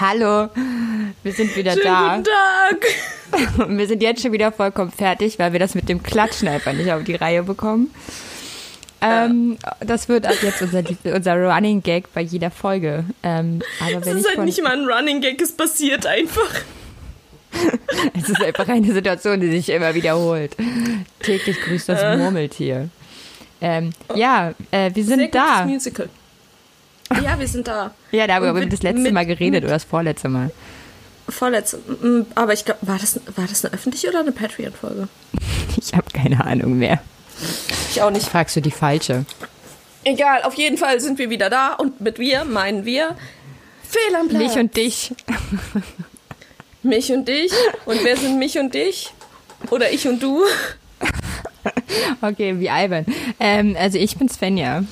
Hallo, wir sind wieder Schönen da. Guten Tag. Und wir sind jetzt schon wieder vollkommen fertig, weil wir das mit dem Klatschen einfach nicht auf die Reihe bekommen. Ähm, Das wird ab jetzt unser, unser Running Gag bei jeder Folge. Ähm, aber Es ist halt von, nicht mal ein Running Gag, es passiert einfach. es ist einfach eine Situation, die sich immer wiederholt. Täglich grüßt das Äh. Murmeltier. Ähm, ja, äh, wir sind Sehr da. Musical. Ja, wir sind da. Ja, darüber Und haben wir mit- das letzte mit- Mal geredet oder das vorletzte Mal. Vorletzte. Aber ich glaube, war das, war das eine öffentliche oder eine Patreon-Folge? Ich habe keine Ahnung mehr. Ich auch nicht. Fragst du die falsche? Egal, auf jeden Fall sind wir wieder da und mit wir meinen wir Fehl am Platz. Mich und dich. mich und dich. Und wer sind mich und dich? Oder ich und du? Okay, wie albern. Ähm, also ich bin Svenja.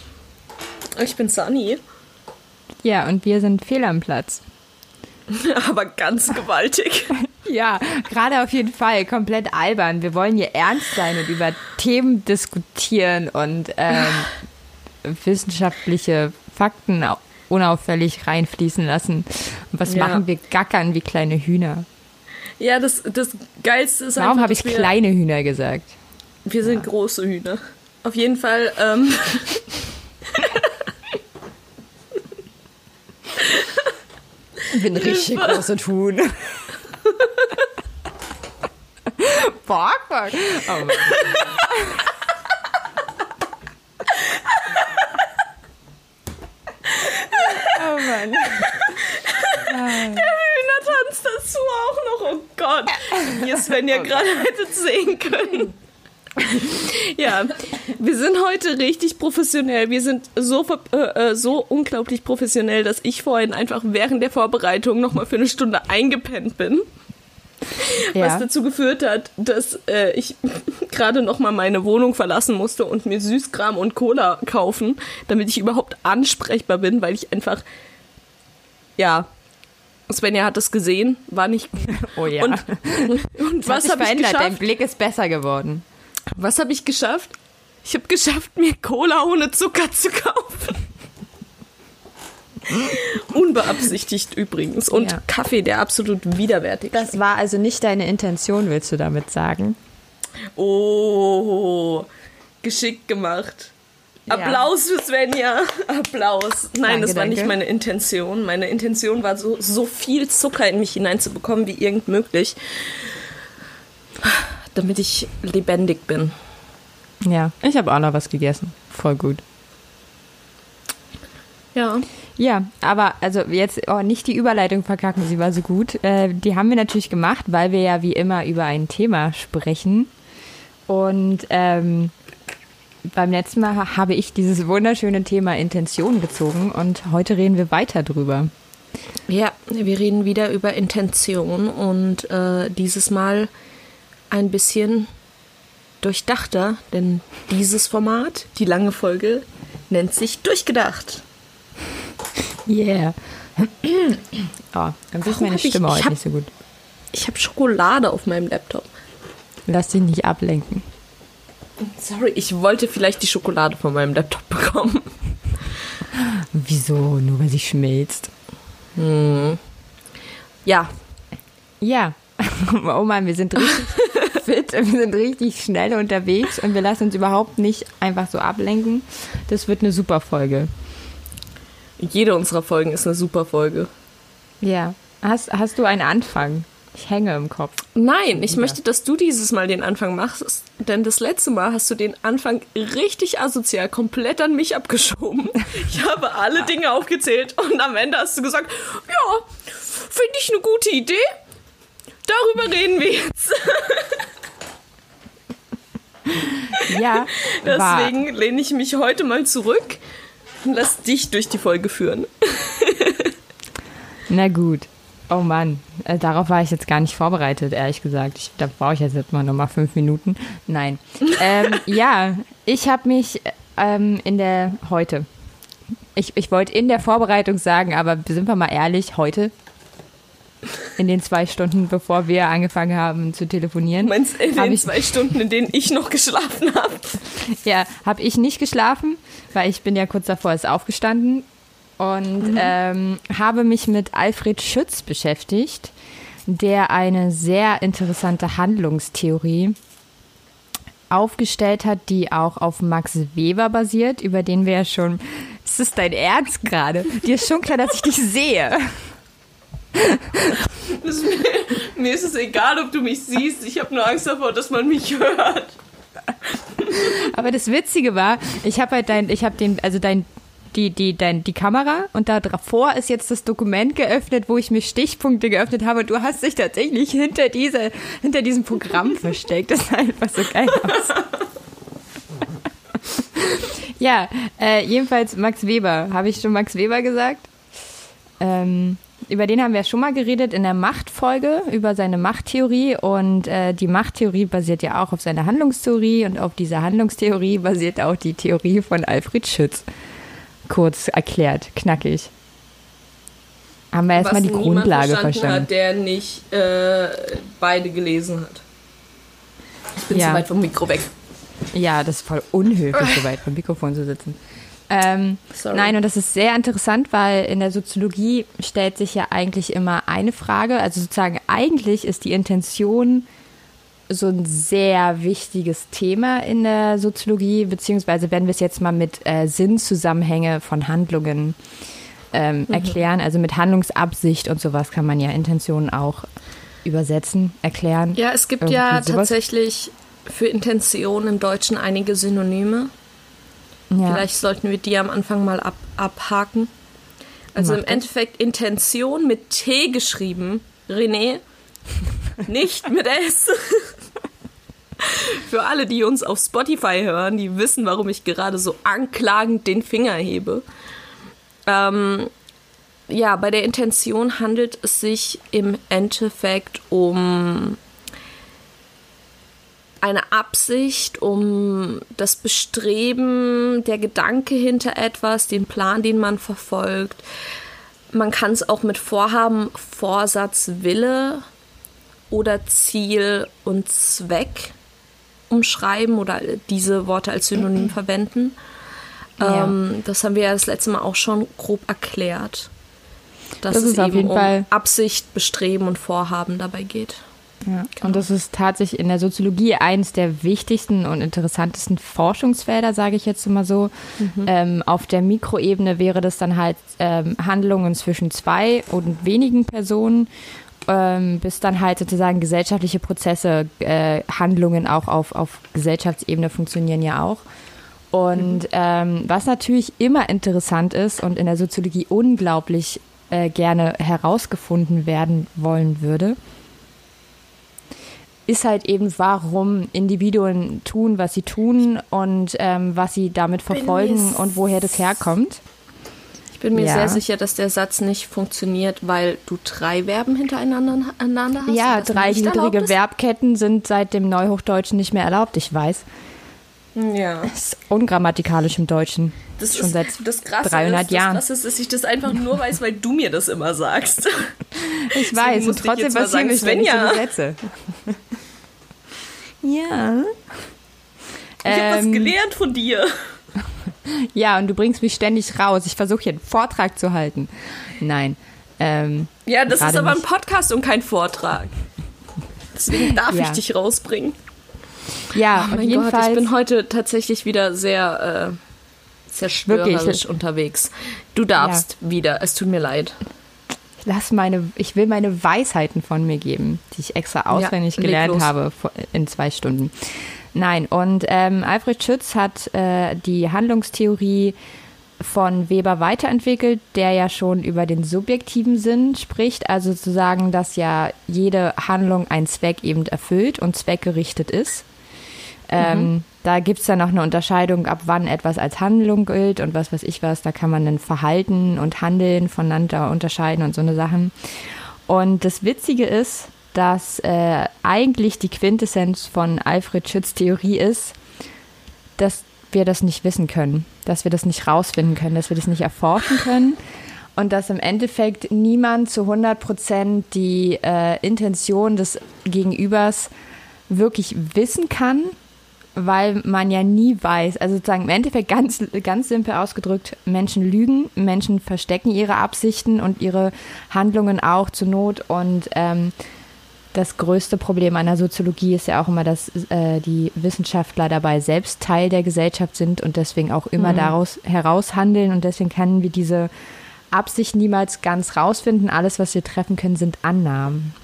Ich bin Sunny. Ja, und wir sind fehl am Platz. Aber ganz gewaltig. Ja, gerade auf jeden Fall. Komplett albern. Wir wollen hier ernst sein und über Themen diskutieren und ähm, wissenschaftliche Fakten au- unauffällig reinfließen lassen. Und was Ja. machen wir? Gackern wie kleine Hühner. Ja, das, das Geilste ist Warum habe ich kleine Hühner gesagt? Wir sind große Hühner. Auf jeden Fall, ähm, bin richtig große Huhn. Fuck, fuck. Oh Mann. oh Mann. Hühner tanzt dazu auch noch. Oh Gott. Ihr Sven ja gerade hättet sehen können. Ja, wir sind heute richtig professionell. Wir sind so, äh, äh, so unglaublich professionell, dass ich vorhin einfach während der Vorbereitung nochmal für eine Stunde eingepennt bin. Was Ja. dazu geführt hat, dass äh, ich gerade nochmal meine Wohnung verlassen musste und mir Süßkram und Cola kaufen, damit ich überhaupt ansprechbar bin, weil ich einfach, ja, Svenja hat das gesehen, war nicht. Oh ja. Und, und Was was habe ich verändert? Dein geschafft? Blick ist besser geworden. Was habe ich geschafft? Ich habe geschafft, mir Cola ohne Zucker zu kaufen. Unbeabsichtigt übrigens. Und Ja. Kaffee, der absolut widerwärtig ist. Das war also nicht deine Intention, willst du damit sagen? Oh, geschickt gemacht. Ja. Applaus für Svenja. Applaus. Nein, Danke, das war nicht danke. meine Intention. Meine Intention war so, so viel Zucker in mich hineinzubekommen, wie irgend möglich. Damit ich lebendig bin. Ja, ich habe auch noch was gegessen. Voll gut. Ja. Ja, aber also jetzt oh, nicht die Überleitung verkacken, sie war so gut. Äh, die haben wir natürlich gemacht, weil wir ja wie immer über ein Thema sprechen. Und ähm, beim letzten Mal ha- habe ich dieses wunderschöne Thema Intention gezogen und heute reden wir weiter drüber. Ja, wir reden wieder über Intention und äh, dieses Mal ein bisschen durchdachter, denn dieses Format, die lange Folge, nennt sich Durchgedacht. Yeah. oh, dann ist meine ich- Stimme ich heute hab- nicht so gut. Ich habe Schokolade auf meinem Laptop. Lass dich nicht ablenken. Sorry, ich wollte vielleicht die Schokolade von meinem Laptop bekommen. Wieso? Nur weil sie schmilzt. Ja, Ja. Oh Mann, wir sind richtig fit, wir sind richtig schnell unterwegs und wir lassen uns überhaupt nicht einfach so ablenken. Das wird eine super Folge. jede unserer Folgen ist eine super Folge. Ja. Hast, hast du einen Anfang? Ich hänge im Kopf. Nein, ich Ja. möchte, dass du dieses Mal den Anfang machst, denn das letzte Mal hast du den Anfang richtig asozial komplett an mich abgeschoben. Ich habe alle Dinge aufgezählt und am Ende hast du gesagt, ja, finde ich eine gute Idee. Darüber reden wir jetzt. Ja. war- Deswegen lehne ich mich heute mal zurück und lass dich durch die Folge führen. Na gut. Oh Mann, äh, darauf war ich jetzt gar nicht vorbereitet, ehrlich gesagt. Ich, da brauche ich jetzt mal nochmal fünf Minuten. Nein. ähm, ja, ich habe mich ähm, in der heute. Ich, ich wollte in der Vorbereitung sagen, aber sind wir mal ehrlich, heute. In den zwei Stunden, bevor wir angefangen haben zu telefonieren. Meinst in den ich, zwei Stunden, in denen ich noch geschlafen habe? Ja, habe ich nicht geschlafen, weil ich bin ja kurz davor erst aufgestanden. und mhm. ähm, habe mich mit Alfred Schütz beschäftigt, der eine sehr interessante Handlungstheorie aufgestellt hat, die auch auf Max Weber basiert, über den wir ja schon. Ist das dein Ernst gerade? Dir ist schon klar, dass ich dich sehe. Ist mir, mir, ist es egal, ob du mich siehst. Ich habe nur Angst davor, dass man mich hört. Aber das Witzige war, ich habe halt dein, ich habe den, also dein die, die, dein, die Kamera und da davor ist jetzt das Dokument geöffnet, wo ich mir Stichpunkte geöffnet habe und du hast dich tatsächlich hinter, diese, hinter diesem Programm versteckt. Das sah einfach so geil aus. ja, äh, jedenfalls Max Weber. Habe ich schon Max Weber gesagt? Ähm, über den haben wir schon mal geredet in der Machtfolge, über seine Machttheorie. Und äh, die Machttheorie basiert ja auch auf seiner Handlungstheorie. Und auf dieser Handlungstheorie basiert auch die Theorie von Alfred Schütz kurz erklärt, knackig. Haben wir erstmal die Grundlage verstanden. verstanden. Hat, der nicht äh, beide gelesen hat. Ich bin ja. zu weit vom Mikro weg. Ja, das ist voll unhöflich, so weit vom Mikrofon zu sitzen. Ähm, nein, und das ist sehr interessant, weil in der Soziologie stellt sich ja eigentlich immer eine Frage. Also sozusagen, eigentlich ist die Intention so ein sehr wichtiges Thema in der Soziologie, beziehungsweise wenn wir es jetzt mal mit äh, Sinnzusammenhänge von Handlungen ähm, mhm. erklären, also mit Handlungsabsicht und sowas kann man ja Intentionen auch übersetzen, erklären. Ja, es gibt ja sowas. tatsächlich für Intention im Deutschen einige Synonyme. Ja. Vielleicht sollten wir die am Anfang mal ab, abhaken. Also Macht im Endeffekt Intention mit T geschrieben, René, nicht mit S. Für alle, die uns auf Spotify hören, die wissen, warum ich gerade so anklagend den Finger hebe. Ähm, ja, bei der Intention handelt es sich im Endeffekt um eine Absicht, um das Bestreben, der Gedanke hinter etwas, den Plan, den man verfolgt. Man kann es auch mit Vorhaben, Vorsatz, Wille oder Ziel und Zweck umschreiben oder diese Worte als Synonym verwenden. Ja. Ähm, das haben wir ja das letzte Mal auch schon grob erklärt. Dass das es eben um Fall Absicht, Bestreben und Vorhaben dabei geht. Ja, genau. Und das ist tatsächlich in der Soziologie eines der wichtigsten und interessantesten Forschungsfelder, sage ich jetzt mal so. Mhm. Ähm, auf der Mikroebene wäre das dann halt ähm, Handlungen zwischen zwei und wenigen Personen ähm, bis dann halt sozusagen gesellschaftliche Prozesse, äh, Handlungen auch auf, auf Gesellschaftsebene funktionieren ja auch. Und mhm. ähm, was natürlich immer interessant ist und in der Soziologie unglaublich äh, gerne herausgefunden werden wollen würde, ist halt eben, warum Individuen tun, was sie tun und ähm, was sie damit verfolgen und woher das herkommt. Ich bin mir ja. sehr sicher, dass der Satz nicht funktioniert, weil du drei Verben hintereinander hast. Ja, drei niedrige Verbketten sind seit dem Neuhochdeutschen nicht mehr erlaubt, ich weiß. Ja. Das ist ungrammatikalisch im Deutschen. Das ist schon seit das 300 ist, Jahren. Das ist, dass ich das einfach nur weiß, weil du mir das immer sagst. Ich weiß, und trotzdem passieren mich Svenja. so Sätze. ja. Ich ähm, habe was gelernt von dir. Ja, und du bringst mich ständig raus. Ich versuche hier einen Vortrag zu halten. Nein. Ähm, ja, das ist aber nicht. ein Podcast und kein Vortrag. Deswegen darf ja. ich dich rausbringen. Ja, oh mein Gott, ich bin heute tatsächlich wieder sehr äh, zerstörerisch unterwegs. Du darfst ja. wieder. Es tut mir leid. Ich lass meine, ich will meine Weisheiten von mir geben, die ich extra auswendig ja, gelernt habe in zwei Stunden. Nein, und ähm, Alfred Schütz hat äh, die Handlungstheorie von Weber weiterentwickelt, der ja schon über den subjektiven Sinn spricht, also zu sagen, dass ja jede Handlung einen Zweck eben erfüllt und zweckgerichtet ist. Ähm, mhm. Da gibt es dann noch eine Unterscheidung, ab wann etwas als Handlung gilt und was weiß ich was. Da kann man dann Verhalten und Handeln voneinander unterscheiden und so eine Sachen. Und das Witzige ist, dass äh, eigentlich die Quintessenz von Alfred Schütz Theorie ist, dass wir das nicht wissen können, dass wir das nicht rausfinden können, dass wir das nicht erforschen können und dass im Endeffekt niemand zu 100 Prozent die äh, Intention des Gegenübers wirklich wissen kann weil man ja nie weiß, also sozusagen im Endeffekt ganz, ganz simpel ausgedrückt, Menschen lügen, Menschen verstecken ihre Absichten und ihre Handlungen auch zur Not und ähm, das größte Problem der Soziologie ist ja auch immer, dass äh, die Wissenschaftler dabei selbst Teil der Gesellschaft sind und deswegen auch immer mhm. daraus heraushandeln und deswegen können wir diese Absicht niemals ganz rausfinden. Alles, was wir treffen können, sind Annahmen.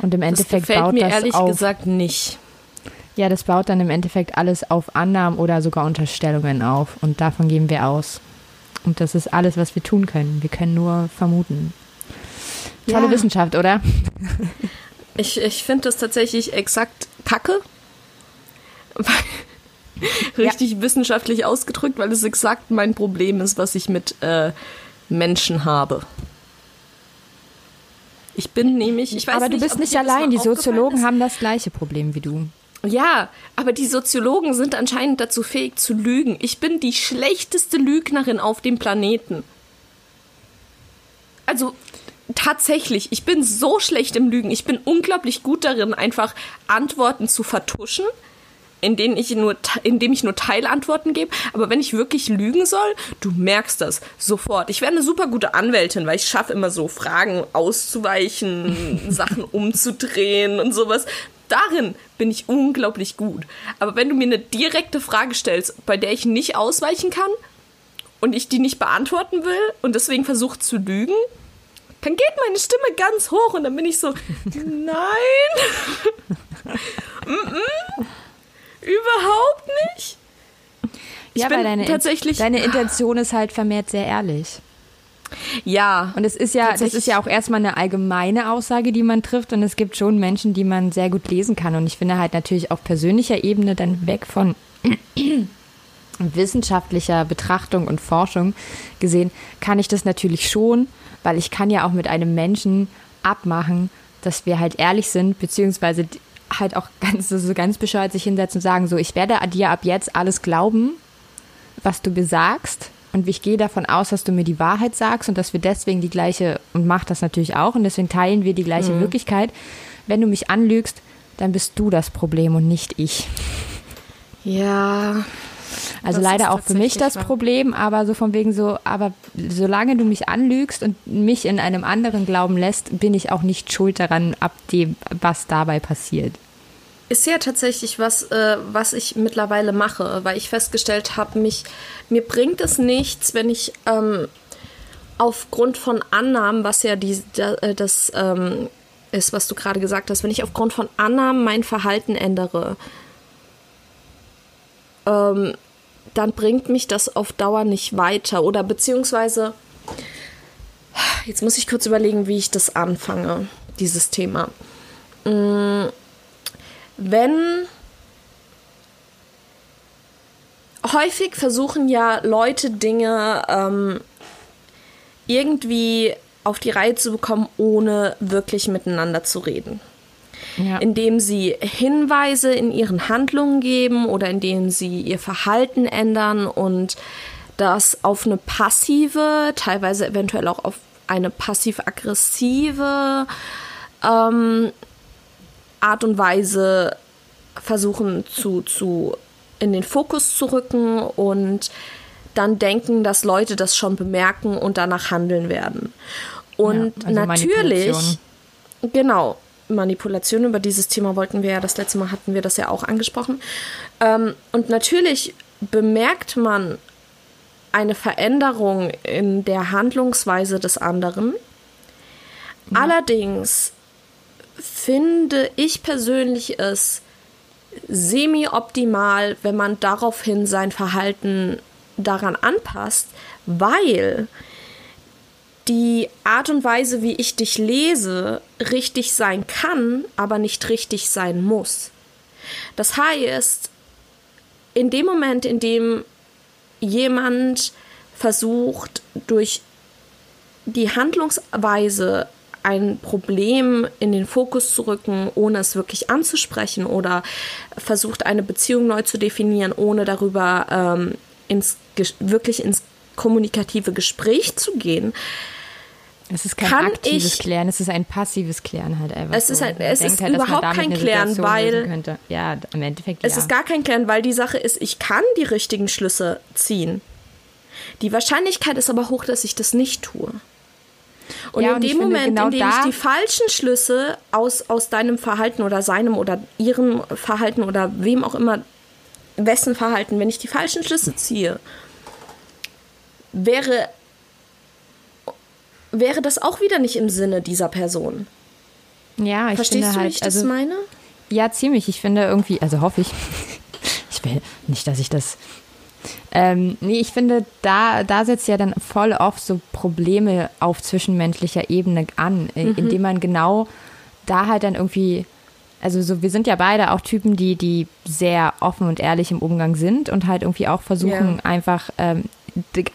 Und im Endeffekt das baut mir das ehrlich auf, gesagt nicht. Ja, das baut dann im Endeffekt alles auf Annahmen oder sogar Unterstellungen auf. Und davon gehen wir aus. Und das ist alles, was wir tun können. Wir können nur vermuten. Tolle ja. Wissenschaft, oder? Ich, ich finde das tatsächlich exakt kacke. Richtig ja. wissenschaftlich ausgedrückt, weil es exakt mein Problem ist, was ich mit äh, Menschen habe. Ich bin nämlich, ich weiß Aber nicht, du bist nicht allein, die Soziologen haben das gleiche Problem wie du. Ja, aber die Soziologen sind anscheinend dazu fähig zu lügen. Ich bin die schlechteste Lügnerin auf dem Planeten. Also tatsächlich, ich bin so schlecht im Lügen. Ich bin unglaublich gut darin, einfach Antworten zu vertuschen, in denen ich nur, indem ich nur Teilantworten gebe. Aber wenn ich wirklich lügen soll, du merkst das sofort. Ich wäre eine super gute Anwältin, weil ich schaffe immer so Fragen auszuweichen, Sachen umzudrehen und sowas darin bin ich unglaublich gut. Aber wenn du mir eine direkte Frage stellst, bei der ich nicht ausweichen kann und ich die nicht beantworten will und deswegen versuche zu lügen, dann geht meine Stimme ganz hoch und dann bin ich so, nein, mm -mm. überhaupt nicht. Ich ja, bin deine, tatsächlich. Deine Intention ist halt vermehrt sehr ehrlich. Ja. Und es ist ja, das ist ja auch erstmal eine allgemeine Aussage, die man trifft. Und es gibt schon Menschen, die man sehr gut lesen kann. Und ich finde halt natürlich auf persönlicher Ebene dann weg von wissenschaftlicher Betrachtung und Forschung gesehen, kann ich das natürlich schon, weil ich kann ja auch mit einem Menschen abmachen, dass wir halt ehrlich sind, beziehungsweise halt auch ganz, so ganz bescheuert sich hinsetzen und sagen, so, ich werde dir ab jetzt alles glauben, was du besagst und ich gehe davon aus, dass du mir die Wahrheit sagst und dass wir deswegen die gleiche, und mach das natürlich auch, und deswegen teilen wir die gleiche mhm. Wirklichkeit. Wenn du mich anlügst, dann bist du das Problem und nicht ich. Ja. Also leider auch für mich das wahr. Problem, aber so von wegen so, aber solange du mich anlügst und mich in einem anderen glauben lässt, bin ich auch nicht schuld daran, ab dem, was dabei passiert ist ja tatsächlich was, äh, was ich mittlerweile mache, weil ich festgestellt habe, mich mir bringt es nichts, wenn ich ähm, aufgrund von Annahmen, was ja die, äh, das ähm, ist, was du gerade gesagt hast, wenn ich aufgrund von Annahmen mein Verhalten ändere, ähm, dann bringt mich das auf Dauer nicht weiter oder beziehungsweise jetzt muss ich kurz überlegen, wie ich das anfange, dieses Thema. Wenn häufig versuchen ja Leute Dinge ähm, irgendwie auf die Reihe zu bekommen, ohne wirklich miteinander zu reden. Ja. Indem sie Hinweise in ihren Handlungen geben oder indem sie ihr Verhalten ändern und das auf eine passive, teilweise eventuell auch auf eine passiv-aggressive ähm, Art und Weise versuchen zu, zu in den Fokus zu rücken und dann denken, dass Leute das schon bemerken und danach handeln werden. Und ja, also natürlich, genau, Manipulation, über dieses Thema wollten wir ja, das letzte Mal hatten wir das ja auch angesprochen. Ähm, und natürlich bemerkt man eine Veränderung in der Handlungsweise des anderen. Ja. Allerdings finde ich persönlich es semi-optimal, wenn man daraufhin sein Verhalten daran anpasst, weil die Art und Weise, wie ich dich lese, richtig sein kann, aber nicht richtig sein muss. Das heißt, in dem Moment, in dem jemand versucht, durch die Handlungsweise ein Problem in den Fokus zu rücken, ohne es wirklich anzusprechen oder versucht eine Beziehung neu zu definieren, ohne darüber ähm, ins, wirklich ins kommunikative Gespräch zu gehen, Es ist kein Kann aktives ich- Klären, es ist ein passives Klären halt einfach. Es so. ist ein- es ist halt, überhaupt kein Klären, weil-. Ja, im Endeffekt Es ja. ist gar kein Klären, weil die Sache ist, ich kann die richtigen Schlüsse ziehen. Die Wahrscheinlichkeit ist aber hoch, dass ich das nicht tue. Und Ja, in und dem Moment, genau in dem ich die falschen Schlüsse aus, aus deinem Verhalten oder seinem oder ihrem Verhalten oder wem auch immer, wessen Verhalten, wenn ich die falschen Schlüsse ziehe, wäre, wäre das auch wieder nicht im Sinne dieser Person. ja, ich Verstehst finde du, halt, wie ich das also, meine? Ja, ziemlich. Ich finde irgendwie, also hoffe ich. Ich will nicht, dass ich das. Ähm, nee, ich finde, da, da setzt ja dann voll oft so Probleme auf zwischenmenschlicher Ebene an, äh, indem man genau da halt dann irgendwie. Also so, wir sind ja beide auch Typen, die, die sehr offen und ehrlich im Umgang sind und halt irgendwie auch versuchen, Ja. einfach ähm,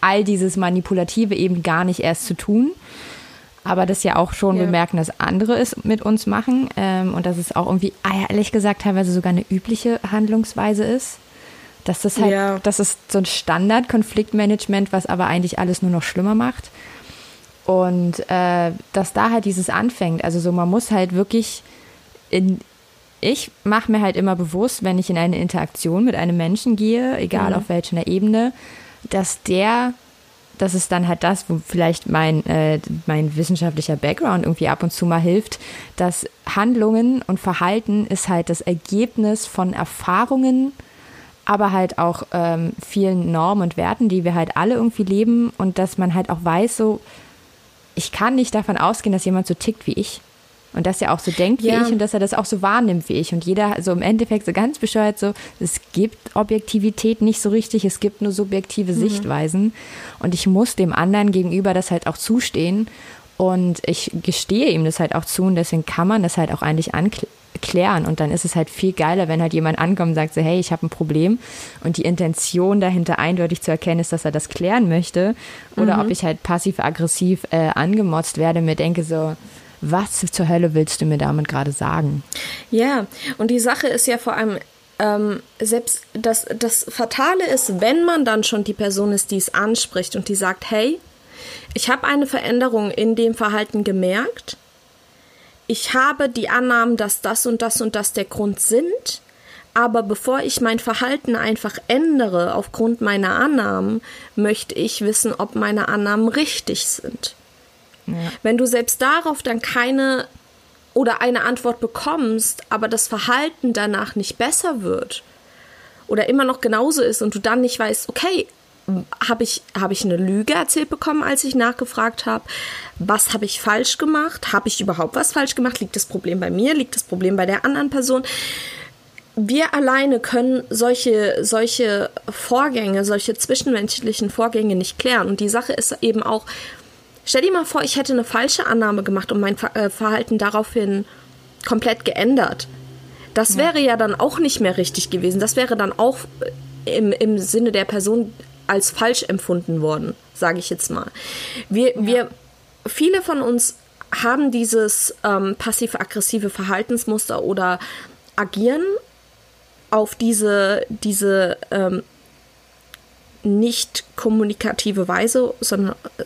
all dieses Manipulative eben gar nicht erst zu tun aber das ja auch schon Ja. bemerken, dass andere es mit uns machen ähm, und dass es auch irgendwie, ah, ehrlich gesagt, teilweise sogar eine übliche Handlungsweise ist. Dass das halt, Ja. das ist so ein Standard-Konfliktmanagement, was aber eigentlich alles nur noch schlimmer macht. Und äh, dass da halt dieses anfängt. Also so, man muss halt wirklich in, ich mache mir halt immer bewusst, wenn ich in eine Interaktion mit einem Menschen gehe, egal auf welcher Ebene, dass der, das ist dann halt das, wo vielleicht mein, äh, mein wissenschaftlicher Background irgendwie ab und zu mal hilft, dass Handlungen und Verhalten ist halt das Ergebnis von Erfahrungen, aber halt auch ähm, vielen Normen und Werten, die wir halt alle irgendwie leben und dass man halt auch weiß, so, ich kann nicht davon ausgehen, dass jemand so tickt wie ich. Und dass er auch so denkt wie Ja. ich und dass er das auch so wahrnimmt wie ich. Und jeder so im Endeffekt so ganz bescheuert so, es gibt Objektivität nicht so richtig, es gibt nur subjektive Sichtweisen. Und ich muss dem anderen gegenüber das halt auch zustehen. Und ich gestehe ihm das halt auch zu und deswegen kann man das halt auch eigentlich anklären. Und dann ist es halt viel geiler, wenn halt jemand ankommt und sagt so, hey, ich habe ein Problem. Und die Intention dahinter eindeutig zu erkennen ist, dass er das klären möchte. Oder ob ich halt passiv-aggressiv äh, angemotzt werde mir denke so, was zur Hölle willst du mir damit gerade sagen? Ja, und die Sache ist ja vor allem, ähm, selbst das, das Fatale ist, wenn man dann schon die Person ist, die es anspricht und die sagt, hey, ich habe eine Veränderung in dem Verhalten gemerkt, ich habe die Annahmen, dass das und das und das der Grund sind, aber bevor ich mein Verhalten einfach ändere aufgrund meiner Annahmen, möchte ich wissen, ob meine Annahmen richtig sind. Wenn du selbst darauf dann keine oder eine Antwort bekommst, aber das Verhalten danach nicht besser wird oder immer noch genauso ist und du dann nicht weißt, okay, habe ich, hab ich eine Lüge erzählt bekommen, als ich nachgefragt habe? Was habe ich falsch gemacht? Habe ich überhaupt was falsch gemacht? Liegt das Problem bei mir? Liegt das Problem bei der anderen Person? Wir alleine können solche, solche Vorgänge, solche zwischenmenschlichen Vorgänge nicht klären. Und die Sache ist eben auch, Stell dir mal vor, ich hätte eine falsche Annahme gemacht und mein äh, Verhalten daraufhin komplett geändert. Das wäre ja dann auch nicht mehr richtig gewesen. Das wäre dann auch im, im Sinne der Person als falsch empfunden worden, sage ich jetzt mal. Wir, wir, viele von uns haben dieses ähm, passiv-aggressive Verhaltensmuster oder agieren auf diese, diese ähm, nicht kommunikative Weise, sondern, äh,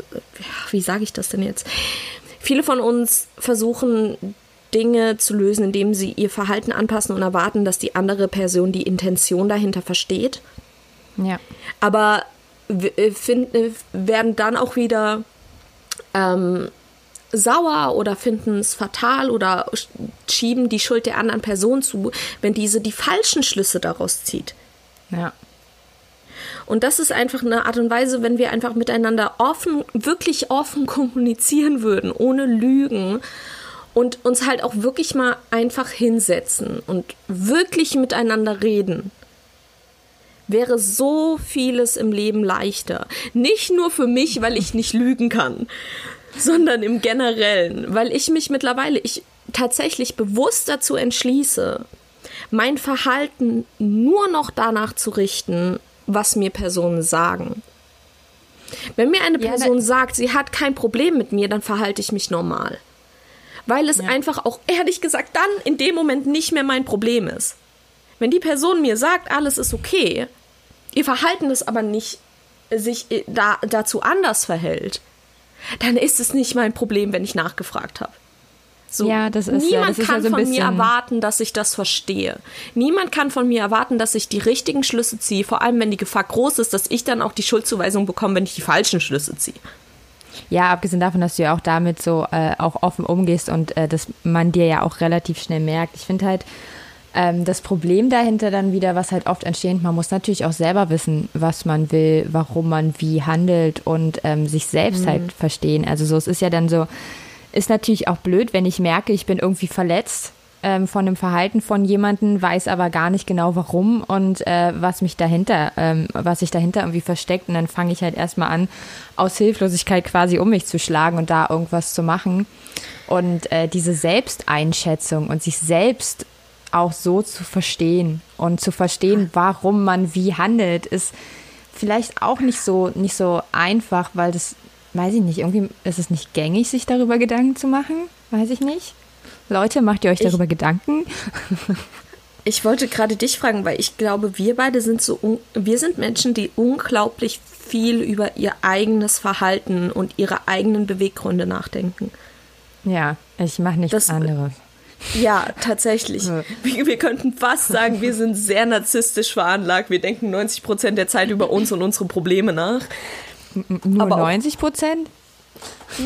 wie sage ich das denn jetzt? Viele von uns versuchen Dinge zu lösen, indem sie ihr Verhalten anpassen und erwarten, dass die andere Person die Intention dahinter versteht. Ja. Aber äh, find, äh, werden dann auch wieder ähm, sauer oder finden es fatal oder sch- schieben die Schuld der anderen Person zu, wenn diese die falschen Schlüsse daraus zieht. Ja. Und das ist einfach eine Art und Weise, wenn wir einfach miteinander offen, wirklich offen kommunizieren würden, ohne Lügen und uns halt auch wirklich mal einfach hinsetzen und wirklich miteinander reden, wäre so vieles im Leben leichter. Nicht nur für mich, weil ich nicht lügen kann, sondern im Generellen, weil ich mich mittlerweile, ich tatsächlich bewusst dazu entschließe, mein Verhalten nur noch danach zu richten, was mir Personen sagen. Wenn mir eine Ja, Person da- sagt, sie hat kein Problem mit mir, dann verhalte ich mich normal. Weil es einfach auch, ehrlich gesagt, dann in dem Moment nicht mehr mein Problem ist. Wenn die Person mir sagt, alles ist okay, ihr Verhalten das aber nicht sich äh, da, dazu anders verhält, dann ist es nicht mein Problem, wenn ich nachgefragt habe. So, Ja, das ist ja- niemand das ist kann ja so von mir erwarten, dass ich das verstehe. Niemand kann von mir erwarten, dass ich die richtigen Schlüsse ziehe, vor allem wenn die Gefahr groß ist, dass ich dann auch die Schuldzuweisung bekomme, wenn ich die falschen Schlüsse ziehe. Ja, abgesehen davon, dass du ja auch damit so äh, auch offen umgehst und äh, dass man dir ja auch relativ schnell merkt. Ich finde halt ähm, das Problem dahinter dann wieder, was halt oft entsteht, man muss natürlich auch selber wissen, was man will, warum man wie handelt und ähm, sich selbst halt verstehen. Also so, es ist ja dann so, ist natürlich auch blöd, wenn ich merke, ich bin irgendwie verletzt ähm, von dem Verhalten von jemandem, weiß aber gar nicht genau warum und äh, was mich dahinter, ähm, was sich dahinter irgendwie versteckt. Und dann fange ich halt erstmal an, aus Hilflosigkeit quasi um mich zu schlagen und da irgendwas zu machen. Und äh, diese Selbsteinschätzung und sich selbst auch so zu verstehen und zu verstehen, warum man wie handelt, ist vielleicht auch nicht so, nicht so einfach, weil das, weiß ich nicht, irgendwie ist es nicht gängig, sich darüber Gedanken zu machen. Weiß ich nicht. Leute, macht ihr euch darüber Gedanken? Ich wollte gerade dich fragen, weil ich glaube, wir beide sind so, wir sind Menschen, die unglaublich viel über ihr eigenes Verhalten und ihre eigenen Beweggründe nachdenken. Ja, ich mache nichts Das- anderes. Ja, tatsächlich. Wir, wir könnten fast sagen, wir sind sehr narzisstisch veranlagt. Wir denken 90 Prozent der Zeit über uns und unsere Probleme nach. Nur aber auch- 90 Prozent?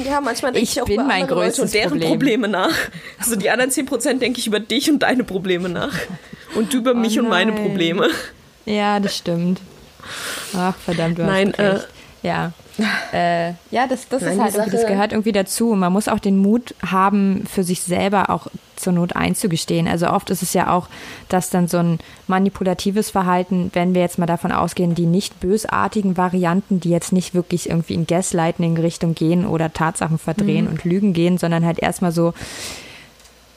Ja, manchmal denke Ich ich, auch bin über mein andere Leute und deren Problem. Probleme nach. Also die anderen 10 Prozent denke ich über dich und deine Probleme nach. Und du über mich und meine nein. Probleme. Ja, das stimmt. Ach, verdammt, du Nein, hast recht. Ja. Äh, ja, das, das Nein, ist halt irgendwie, das Sache- gehört irgendwie dazu. Man muss auch den Mut haben, für sich selber auch zur Not einzugestehen. Also oft ist es ja auch, dass dann so ein manipulatives Verhalten, wenn wir jetzt mal davon ausgehen, die nicht bösartigen Varianten, die jetzt nicht wirklich irgendwie in Gaslighting-Richtung gehen oder Tatsachen verdrehen und Lügen gehen, sondern halt erstmal so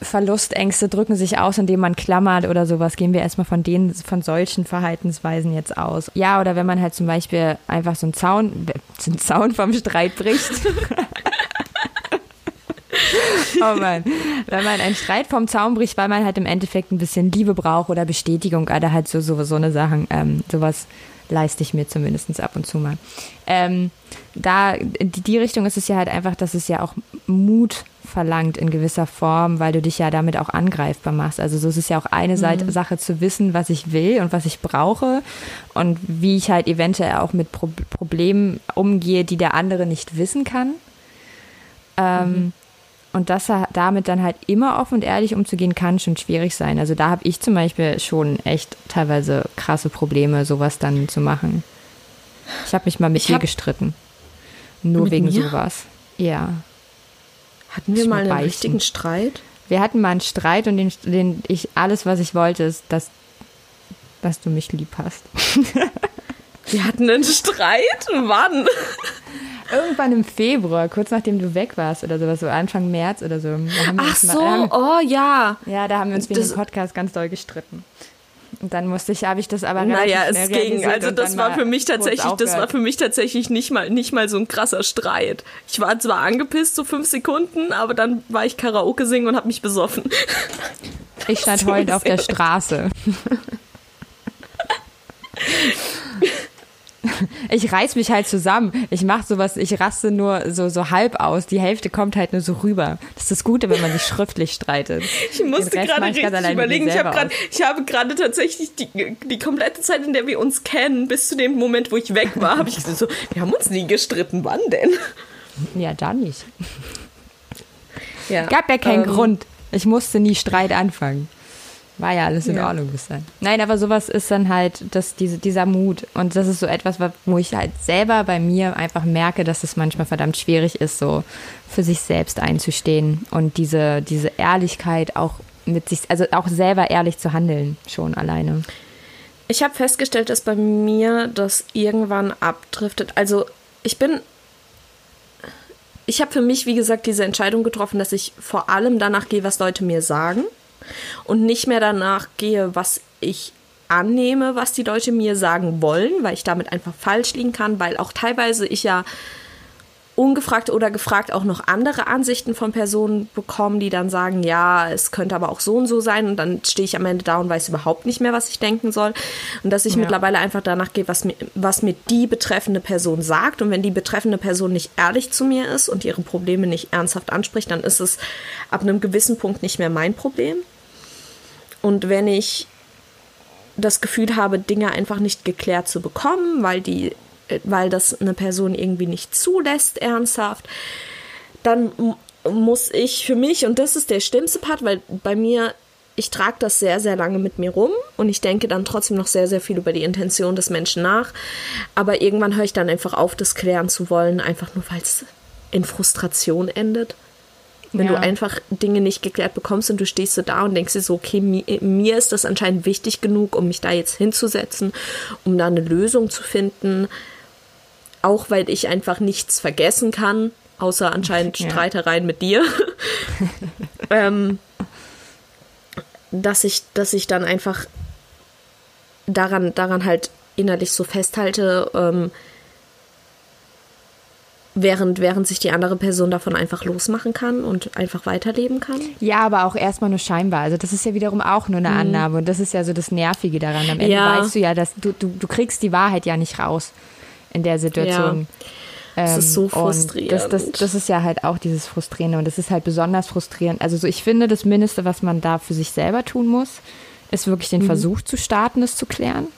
Verlustängste drücken sich aus, indem man klammert oder sowas. Gehen wir erstmal von den, von solchen Verhaltensweisen jetzt aus. Ja, oder wenn man halt zum Beispiel einfach so einen Zaun, so einen Zaun vom Streit bricht. oh Mann. Wenn man einen Streit vom Zaun bricht, weil man halt im Endeffekt ein bisschen Liebe braucht oder Bestätigung oder halt so, so, so eine Sachen, ähm, sowas leiste ich mir zumindest ab und zu mal. Ähm, da, die, die Richtung ist es ja halt einfach, dass es ja auch Mut verlangt in gewisser Form, weil du dich ja damit auch angreifbar machst. Also so ist es ja auch eine Seite, Sache zu wissen, was ich will und was ich brauche und wie ich halt eventuell auch mit Pro Problemen umgehe, die der andere nicht wissen kann. Ähm, Und das damit dann halt immer offen und ehrlich umzugehen, kann schon schwierig sein. Also da habe ich zum Beispiel schon echt teilweise krasse Probleme, sowas dann zu machen. Ich habe mich mal mit Ich dir gestritten. Nur Mit wegen mir? sowas. Ja. Hatten wir mal einen beichten. richtigen Streit? Wir hatten mal einen Streit und den, den ich, alles, was ich wollte, ist, dass, dass du mich lieb hast. Wir hatten einen Streit? Wann? Irgendwann im Februar, kurz nachdem du weg warst oder sowas, so Anfang März oder so. Ach mal- so, haben, oh ja. ja, da haben wir uns wegen dem Podcast ganz doll gestritten. Und dann musste ich, habe ich das aber Naja, es ging. Also das war für mich tatsächlich, das war für mich tatsächlich nicht mal, nicht mal so ein krasser Streit. Ich war zwar angepisst, so fünf Sekunden, aber dann war ich Karaoke singen und habe mich besoffen. Ich stand heulend auf der Straße. Ich reiß mich halt zusammen. Ich mache sowas, ich raste nur so, so halb aus. Die Hälfte kommt halt nur so rüber. Das ist das Gute, wenn man sich schriftlich streitet. Ich musste gerade mach richtig überlegen. Ich habe selber gerade, ich habe gerade tatsächlich die, die komplette Zeit, in der wir uns kennen, bis zu dem Moment, wo ich weg war, habe ich gesagt, so, wir haben uns nie gestritten. Wann denn? Ja, da nicht. Ja, Gab ja keinen ähm, Grund. Ich musste nie Streit anfangen. War ja alles in Ja. Ordnung bis dann. Nein, aber sowas ist dann halt das, diese, dieser Mut. Und das ist so etwas, wo ich halt selber bei mir einfach merke, dass es manchmal verdammt schwierig ist, so für sich selbst einzustehen und diese, diese Ehrlichkeit auch mit sich, also auch selber ehrlich zu handeln, schon alleine. Ich habe festgestellt, dass bei mir das irgendwann abdriftet. Also ich bin. Ich habe für mich, wie gesagt, diese Entscheidung getroffen, dass ich vor allem danach gehe, was Leute mir sagen und nicht mehr danach gehe, was ich annehme, was die Leute mir sagen wollen, weil ich damit einfach falsch liegen kann, weil auch teilweise ich ja ungefragt oder gefragt auch noch andere Ansichten von Personen bekommen, die dann sagen, ja, es könnte aber auch so und so sein und dann stehe ich am Ende da und weiß überhaupt nicht mehr, was ich denken soll. Und dass ich ja. mittlerweile einfach danach gehe, was mir, was mir die betreffende Person sagt und wenn die betreffende Person nicht ehrlich zu mir ist und ihre Probleme nicht ernsthaft anspricht, dann ist es ab einem gewissen Punkt nicht mehr mein Problem. Und wenn ich das Gefühl habe, Dinge einfach nicht geklärt zu bekommen, weil die weil das eine Person irgendwie nicht zulässt, ernsthaft, dann muss ich für mich, und das ist der schlimmste Part, weil bei mir, ich trage das sehr, sehr lange mit mir rum und ich denke dann trotzdem noch sehr, sehr viel über die Intention des Menschen nach. Aber irgendwann höre ich dann einfach auf, das klären zu wollen, einfach nur weil es in Frustration endet. Wenn ja. du einfach Dinge nicht geklärt bekommst und du stehst so da und denkst dir so, okay, mir, mir, ist das anscheinend wichtig genug, um mich da jetzt hinzusetzen, um da eine Lösung zu finden auch weil ich einfach nichts vergessen kann, außer anscheinend ja. Streitereien mit dir. ähm, dass ich, dass ich dann einfach daran, daran halt innerlich so festhalte, ähm, während, während sich die andere Person davon einfach losmachen kann und einfach weiterleben kann. Ja, aber auch erstmal nur scheinbar. Also das ist ja wiederum auch nur eine mhm. Annahme und das ist ja so das Nervige daran. Am Ende ja. weißt du ja, dass du, du, du kriegst die Wahrheit ja nicht raus in der Situation. Ja. Das ist so ähm, frustrierend. Das, das, das, ist ja halt auch dieses Frustrierende und das ist halt besonders frustrierend. Also so, ich finde, das Mindeste, was man da für sich selber tun muss, ist wirklich den mhm. Versuch zu starten, es zu klären.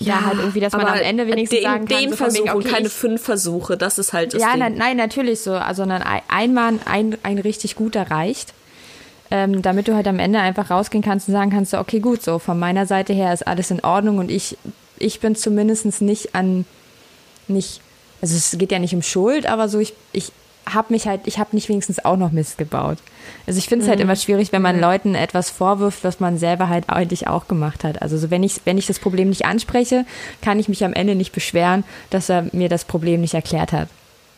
Ja, halt irgendwie, dass man am Ende wenigstens den, sagen kann, den so Versuch wegen, okay, und keine fünf Versuche, das ist halt das Ja, Ding. Nein, nein, natürlich so, also sondern einmal ein, ein richtig guter reicht, ähm, damit du halt am Ende einfach rausgehen kannst und sagen kannst, so, okay, gut, so von meiner Seite her ist alles in Ordnung und ich, ich bin zumindest nicht an nicht, also es geht ja nicht um Schuld, aber so ich, ich habe mich halt, ich habe nicht wenigstens auch noch Mist gebaut. Also ich finde es halt mhm. halt immer schwierig, wenn man mhm. Leuten etwas vorwirft, was man selber halt eigentlich auch gemacht hat. Also so wenn ich, wenn ich das Problem nicht anspreche, kann ich mich am Ende nicht beschweren, dass er mir das Problem nicht erklärt hat.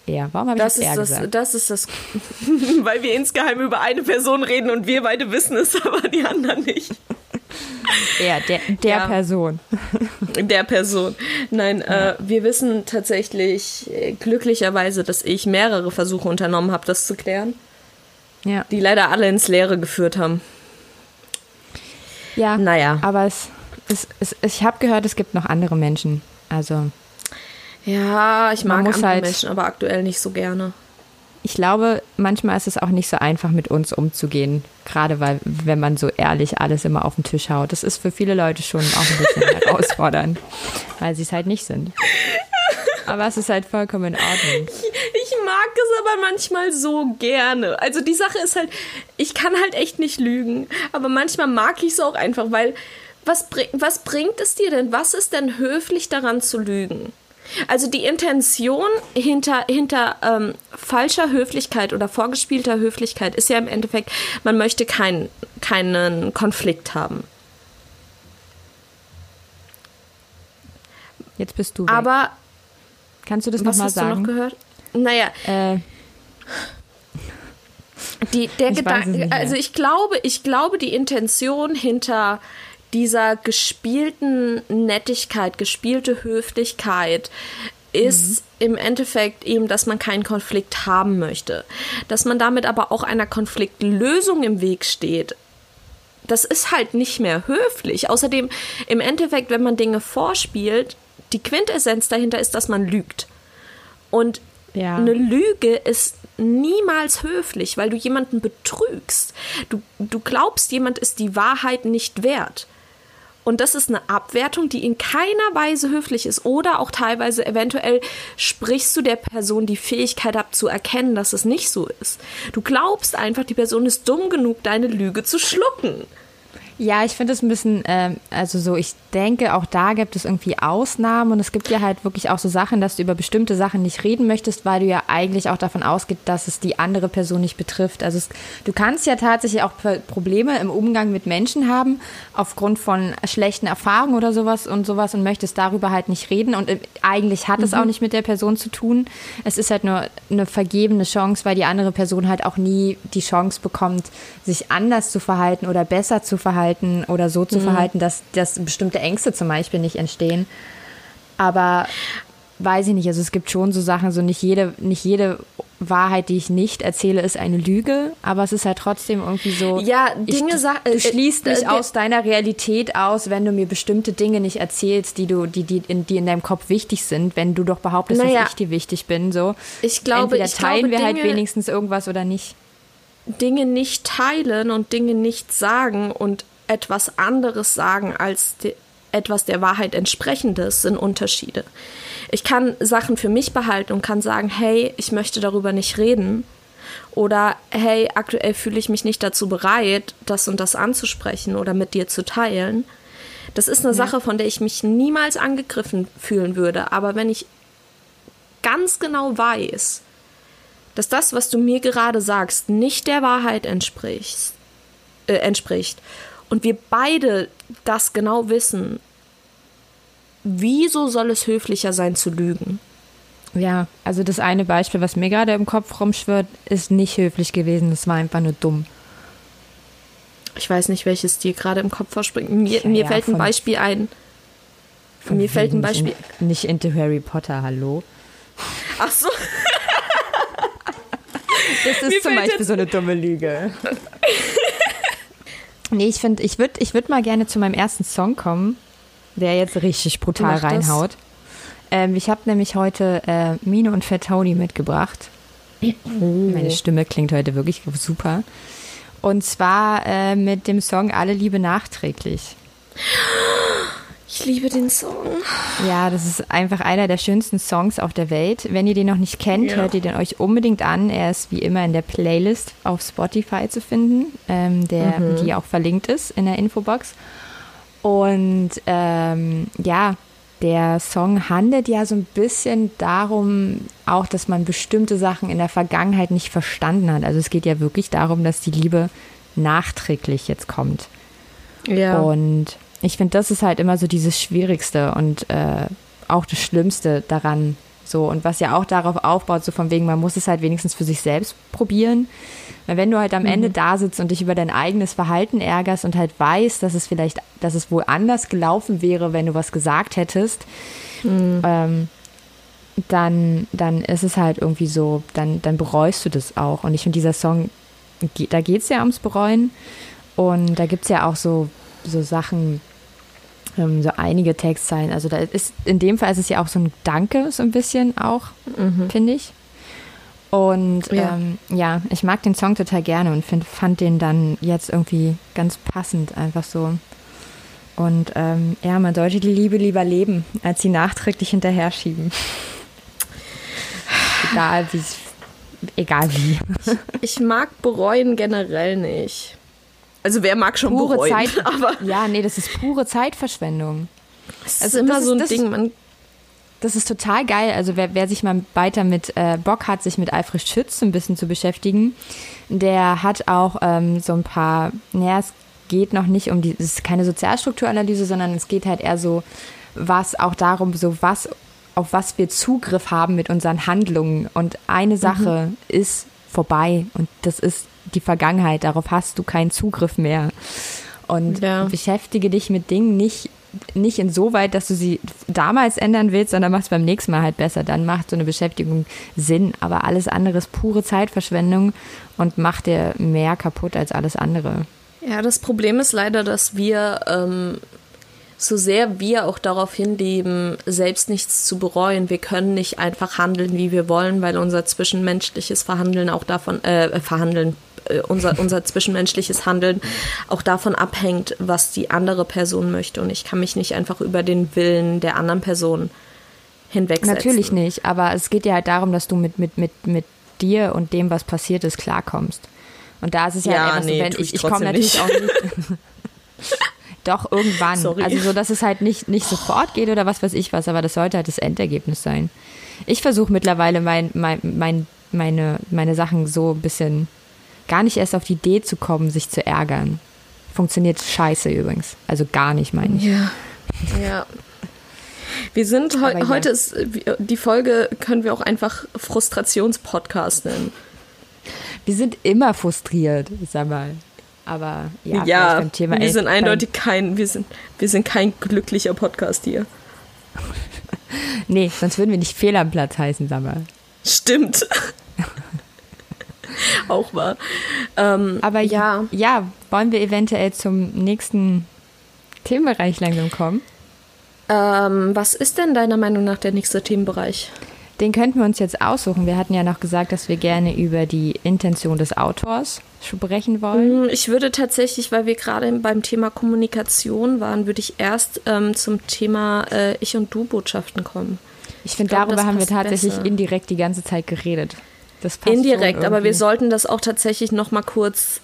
Ja, warum habe ich das, das eher das, gesagt? Das ist das, weil wir insgeheim über eine Person reden und wir beide wissen es, aber die anderen nicht. Ja, der, der ja. Person. Der Person. Nein, ja. äh, wir wissen tatsächlich äh, glücklicherweise, dass ich mehrere Versuche unternommen habe, das zu klären. Ja. Die leider alle ins Leere geführt haben. Ja, naja. aber es, es, es ich habe gehört, es gibt noch andere Menschen. Also. Ja, ich mag andere halt, Menschen, aber aktuell nicht so gerne ich glaube, manchmal ist es auch nicht so einfach, mit uns umzugehen. Gerade weil, wenn man so ehrlich alles immer auf den Tisch haut. Das ist für viele Leute schon auch ein bisschen herausfordernd, weil sie es halt nicht sind. Aber es ist halt vollkommen in Ordnung. Ich, ich, mag es aber manchmal so gerne. Also die Sache ist halt, ich kann halt echt nicht lügen. Aber manchmal mag ich es auch einfach, weil was, was bringt es dir denn? Was ist denn höflich daran zu lügen? Also die Intention hinter, hinter ähm, falscher Höflichkeit oder vorgespielter Höflichkeit ist ja im Endeffekt, man möchte kein, keinen Konflikt haben. Jetzt bist du. Weg. Aber kannst du das nochmal sagen? Hast du noch gehört? Naja. Äh. Die, der Gedanke, also ich glaube, ich glaube, die Intention hinter dieser gespielten Nettigkeit, gespielte Höflichkeit ist mhm. im Endeffekt eben, dass man keinen Konflikt haben möchte. Dass man damit aber auch einer Konfliktlösung im Weg steht. Das ist halt nicht mehr höflich. Außerdem, im Endeffekt, wenn man Dinge vorspielt, die Quintessenz dahinter ist, dass man lügt. Und ja. eine Lüge ist niemals höflich, weil du jemanden betrügst. Du, du glaubst, jemand ist die Wahrheit nicht wert. Und das ist eine Abwertung, die in keiner Weise höflich ist. Oder auch teilweise eventuell sprichst du der Person die Fähigkeit ab zu erkennen, dass es nicht so ist. Du glaubst einfach, die Person ist dumm genug, deine Lüge zu schlucken. Ja, ich finde es ein bisschen, äh, also so, ich denke, auch da gibt es irgendwie Ausnahmen und es gibt ja halt wirklich auch so Sachen, dass du über bestimmte Sachen nicht reden möchtest, weil du ja eigentlich auch davon ausgehst, dass es die andere Person nicht betrifft. Also es, du kannst ja tatsächlich auch Probleme im Umgang mit Menschen haben, aufgrund von schlechten Erfahrungen oder sowas und sowas und möchtest darüber halt nicht reden und äh, eigentlich hat mhm. es auch nicht mit der Person zu tun. Es ist halt nur eine vergebene Chance, weil die andere Person halt auch nie die Chance bekommt, sich anders zu verhalten oder besser zu verhalten oder so zu mhm. verhalten, dass, dass bestimmte Ängste zum Beispiel nicht entstehen. Aber weiß ich nicht, also es gibt schon so Sachen, so nicht jede, nicht jede Wahrheit, die ich nicht erzähle, ist eine Lüge, aber es ist halt trotzdem irgendwie so. Ja, Dinge ich, Du, du schließt nicht äh, aus deiner Realität aus, wenn du mir bestimmte Dinge nicht erzählst, die du, die, die, in, die in deinem Kopf wichtig sind, wenn du doch behauptest, naja, dass ich dir wichtig bin. So. Ich glaube, Entweder teilen glaube, wir halt Dinge, halt wenigstens irgendwas oder nicht. Dinge nicht teilen und Dinge nicht sagen und etwas anderes sagen als die, etwas der Wahrheit entsprechendes sind Unterschiede. Ich kann Sachen für mich behalten und kann sagen, hey, ich möchte darüber nicht reden. Oder hey, aktuell fühle ich mich nicht dazu bereit, das und das anzusprechen oder mit dir zu teilen. Das ist eine ja. Sache, von der ich mich niemals angegriffen fühlen würde. Aber wenn ich ganz genau weiß, dass das, was du mir gerade sagst, nicht der Wahrheit entspricht, äh, entspricht und wir beide das genau wissen, wieso soll es höflicher sein zu lügen? Ja, also das eine Beispiel, was mir gerade im Kopf rumschwirrt, ist nicht höflich gewesen, es war einfach nur dumm. Ich weiß nicht, welches dir gerade im Kopf verspringt. Mir, ja, mir fällt ein Beispiel ein. Mir fällt ein Beispiel. Nicht, in, nicht into Harry Potter, hallo? Ach so. das ist mir zum Beispiel so eine dumme Lüge. nee, ich finde, ich würde ich würd mal gerne zu meinem ersten Song kommen der jetzt richtig brutal reinhaut. Ähm, ich habe nämlich heute äh, Mine und Fat Tony mitgebracht. Meine Stimme klingt heute wirklich super. Und zwar äh, mit dem Song Alle Liebe nachträglich. Ich liebe den Song. Ja, das ist einfach einer der schönsten Songs auf der Welt. Wenn ihr den noch nicht kennt, ja. hört ihr den euch unbedingt an. Er ist wie immer in der Playlist auf Spotify zu finden, ähm, der, mhm. die auch verlinkt ist in der Infobox. Und ähm, ja, der Song handelt ja so ein bisschen darum, auch, dass man bestimmte Sachen in der Vergangenheit nicht verstanden hat. Also es geht ja wirklich darum, dass die Liebe nachträglich jetzt kommt. Ja. Und ich finde, das ist halt immer so dieses Schwierigste und äh, auch das Schlimmste daran. So, und was ja auch darauf aufbaut, so von wegen, man muss es halt wenigstens für sich selbst probieren. Weil wenn du halt am mhm. Ende da sitzt und dich über dein eigenes Verhalten ärgerst und halt weißt, dass es vielleicht, dass es wohl anders gelaufen wäre, wenn du was gesagt hättest, mhm. ähm, dann, dann ist es halt irgendwie so, dann, dann bereust du das auch. Und ich finde, dieser Song, da geht es ja ums Bereuen. Und da gibt es ja auch so, so Sachen, so einige Textzeilen. Also da ist, in dem Fall ist es ja auch so ein Danke, so ein bisschen auch, mhm. finde ich. Und ja. Ähm, ja. ich mag den Song total gerne und find, fand den dann jetzt irgendwie ganz passend, einfach so. Und ähm, ja, man sollte die Liebe lieber leben, als sie nachträglich hinterher schieben. egal wie egal wie. Ich mag bereuen generell nicht. Also wer mag schon pure bereuen? Zeit, aber ja, nee, das ist pure Zeitverschwendung. Das also ist immer das so ein Ding, man das ist total geil. Also wer, wer sich mal weiter mit äh, Bock hat, sich mit Alfred Schütz ein bisschen zu beschäftigen, der hat auch ähm, so ein paar, naja, es geht noch nicht um die, es ist keine Sozialstrukturanalyse, sondern es geht halt eher so, was auch darum, so was, auf was wir Zugriff haben mit unseren Handlungen. Und eine Sache mhm. ist vorbei und das ist die Vergangenheit. Darauf hast du keinen Zugriff mehr. Und ja. beschäftige dich mit Dingen nicht nicht insoweit, dass du sie damals ändern willst, sondern machst beim nächsten Mal halt besser. Dann macht so eine Beschäftigung Sinn. Aber alles andere ist pure Zeitverschwendung und macht dir mehr kaputt als alles andere. Ja, das Problem ist leider, dass wir, ähm, so sehr wir auch darauf hinleben, selbst nichts zu bereuen, wir können nicht einfach handeln, wie wir wollen, weil unser zwischenmenschliches Verhandeln auch davon, äh, Verhandeln, unser, unser zwischenmenschliches Handeln auch davon abhängt, was die andere Person möchte. Und ich kann mich nicht einfach über den Willen der anderen Person hinwegsetzen. Natürlich nicht, aber es geht ja halt darum, dass du mit, mit, mit, mit dir und dem, was passiert ist, klarkommst. Und da ist es ja, ja einfach nee, so, wenn ich, ich komme natürlich auch nicht. Doch, irgendwann. Sorry. Also so, dass es halt nicht, nicht sofort geht oder was weiß ich was, aber das sollte halt das Endergebnis sein. Ich versuche mittlerweile mein, mein, mein, meine, meine Sachen so ein bisschen gar nicht erst auf die Idee zu kommen, sich zu ärgern. Funktioniert scheiße übrigens. Also gar nicht, meine ich. Ja. Ja. Wir sind heu ja. heute ist die Folge können wir auch einfach Frustrationspodcast nennen. Wir sind immer frustriert, sag mal. Aber ja, ja beim Thema wir sind eindeutig kein wir sind wir sind kein glücklicher Podcast hier. nee, sonst würden wir nicht fehl am Platz heißen, sag mal. Stimmt. Auch wahr. Ähm, Aber ja. ja, wollen wir eventuell zum nächsten Themenbereich langsam kommen? Ähm, was ist denn deiner Meinung nach der nächste Themenbereich? Den könnten wir uns jetzt aussuchen. Wir hatten ja noch gesagt, dass wir gerne über die Intention des Autors sprechen wollen. Mm, ich würde tatsächlich, weil wir gerade beim Thema Kommunikation waren, würde ich erst ähm, zum Thema äh, Ich- und Du-Botschaften kommen. Ich finde, darüber haben wir tatsächlich besser. indirekt die ganze Zeit geredet. Das passt Indirekt, aber wir sollten das auch tatsächlich noch mal kurz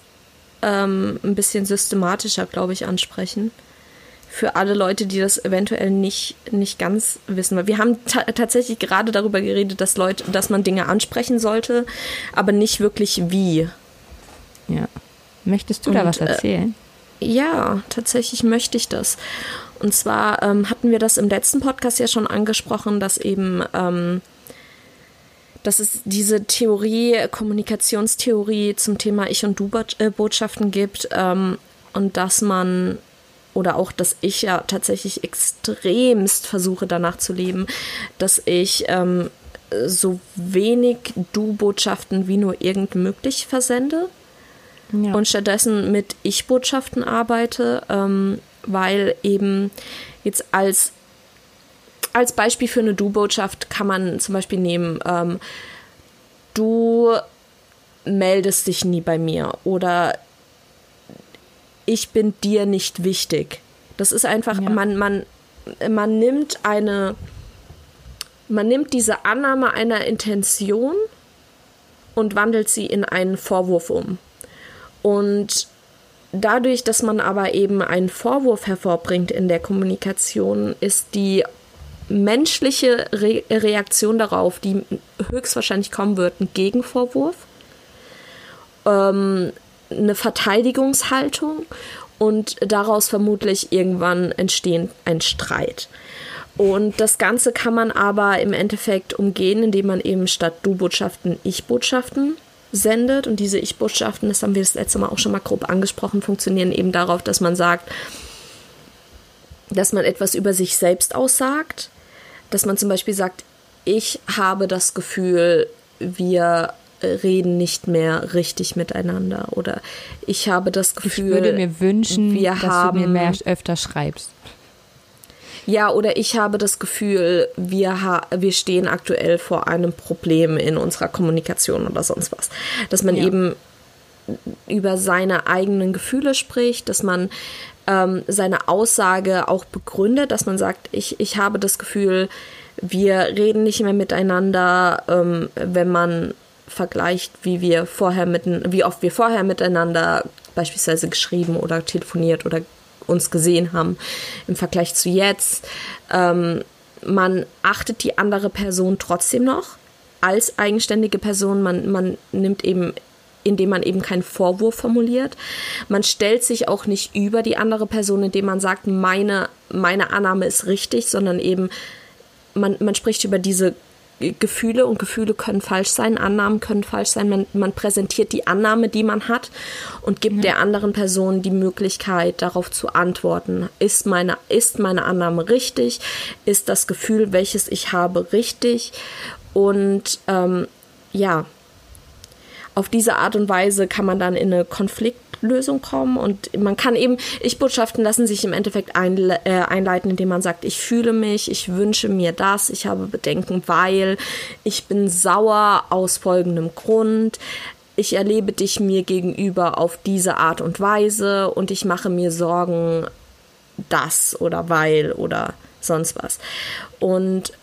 ähm, ein bisschen systematischer, glaube ich, ansprechen. Für alle Leute, die das eventuell nicht, nicht ganz wissen. Weil wir haben ta tatsächlich gerade darüber geredet, dass Leute, dass man Dinge ansprechen sollte, aber nicht wirklich wie. Ja. Möchtest du Und, da was äh, erzählen? Äh, ja, tatsächlich möchte ich das. Und zwar ähm, hatten wir das im letzten Podcast ja schon angesprochen, dass eben ähm, dass es diese Theorie, Kommunikationstheorie zum Thema Ich- und Du-Botschaften gibt ähm, und dass man oder auch, dass ich ja tatsächlich extremst versuche danach zu leben, dass ich ähm, so wenig Du-Botschaften wie nur irgend möglich versende ja. und stattdessen mit Ich-Botschaften arbeite, ähm, weil eben jetzt als als Beispiel für eine Du-Botschaft kann man zum Beispiel nehmen, ähm, du meldest dich nie bei mir oder ich bin dir nicht wichtig. Das ist einfach, ja. man, man, man nimmt eine, man nimmt diese Annahme einer Intention und wandelt sie in einen Vorwurf um. Und dadurch, dass man aber eben einen Vorwurf hervorbringt in der Kommunikation, ist die menschliche Re Reaktion darauf, die höchstwahrscheinlich kommen wird, ein Gegenvorwurf, ähm, eine Verteidigungshaltung und daraus vermutlich irgendwann entstehen ein Streit. Und das Ganze kann man aber im Endeffekt umgehen, indem man eben statt Du-Botschaften Ich-Botschaften sendet. Und diese Ich-Botschaften, das haben wir das letzte Mal auch schon mal grob angesprochen, funktionieren eben darauf, dass man sagt, dass man etwas über sich selbst aussagt, dass man zum Beispiel sagt, ich habe das Gefühl, wir reden nicht mehr richtig miteinander oder ich habe das Gefühl, ich würde mir wünschen, wir dass haben, du mir mehr öfter schreibst. Ja, oder ich habe das Gefühl, wir, ha wir stehen aktuell vor einem Problem in unserer Kommunikation oder sonst was. Dass man ja. eben über seine eigenen Gefühle spricht, dass man ähm, seine Aussage auch begründet, dass man sagt, ich, ich habe das Gefühl, wir reden nicht mehr miteinander, ähm, wenn man vergleicht, wie wir vorher mitten, wie oft wir vorher miteinander beispielsweise geschrieben oder telefoniert oder uns gesehen haben im Vergleich zu jetzt. Ähm, man achtet die andere Person trotzdem noch als eigenständige Person. Man, man nimmt eben indem man eben keinen Vorwurf formuliert. Man stellt sich auch nicht über die andere Person, indem man sagt, meine, meine Annahme ist richtig, sondern eben man, man spricht über diese Gefühle und Gefühle können falsch sein, Annahmen können falsch sein. Man, man präsentiert die Annahme, die man hat und gibt ja. der anderen Person die Möglichkeit, darauf zu antworten. Ist meine, ist meine Annahme richtig? Ist das Gefühl, welches ich habe, richtig? Und ähm, ja, auf diese Art und Weise kann man dann in eine Konfliktlösung kommen und man kann eben, Ich-Botschaften lassen sich im Endeffekt einle äh, einleiten, indem man sagt, ich fühle mich, ich wünsche mir das, ich habe Bedenken, weil ich bin sauer aus folgendem Grund, ich erlebe dich mir gegenüber auf diese Art und Weise und ich mache mir Sorgen, das oder weil oder sonst was. Und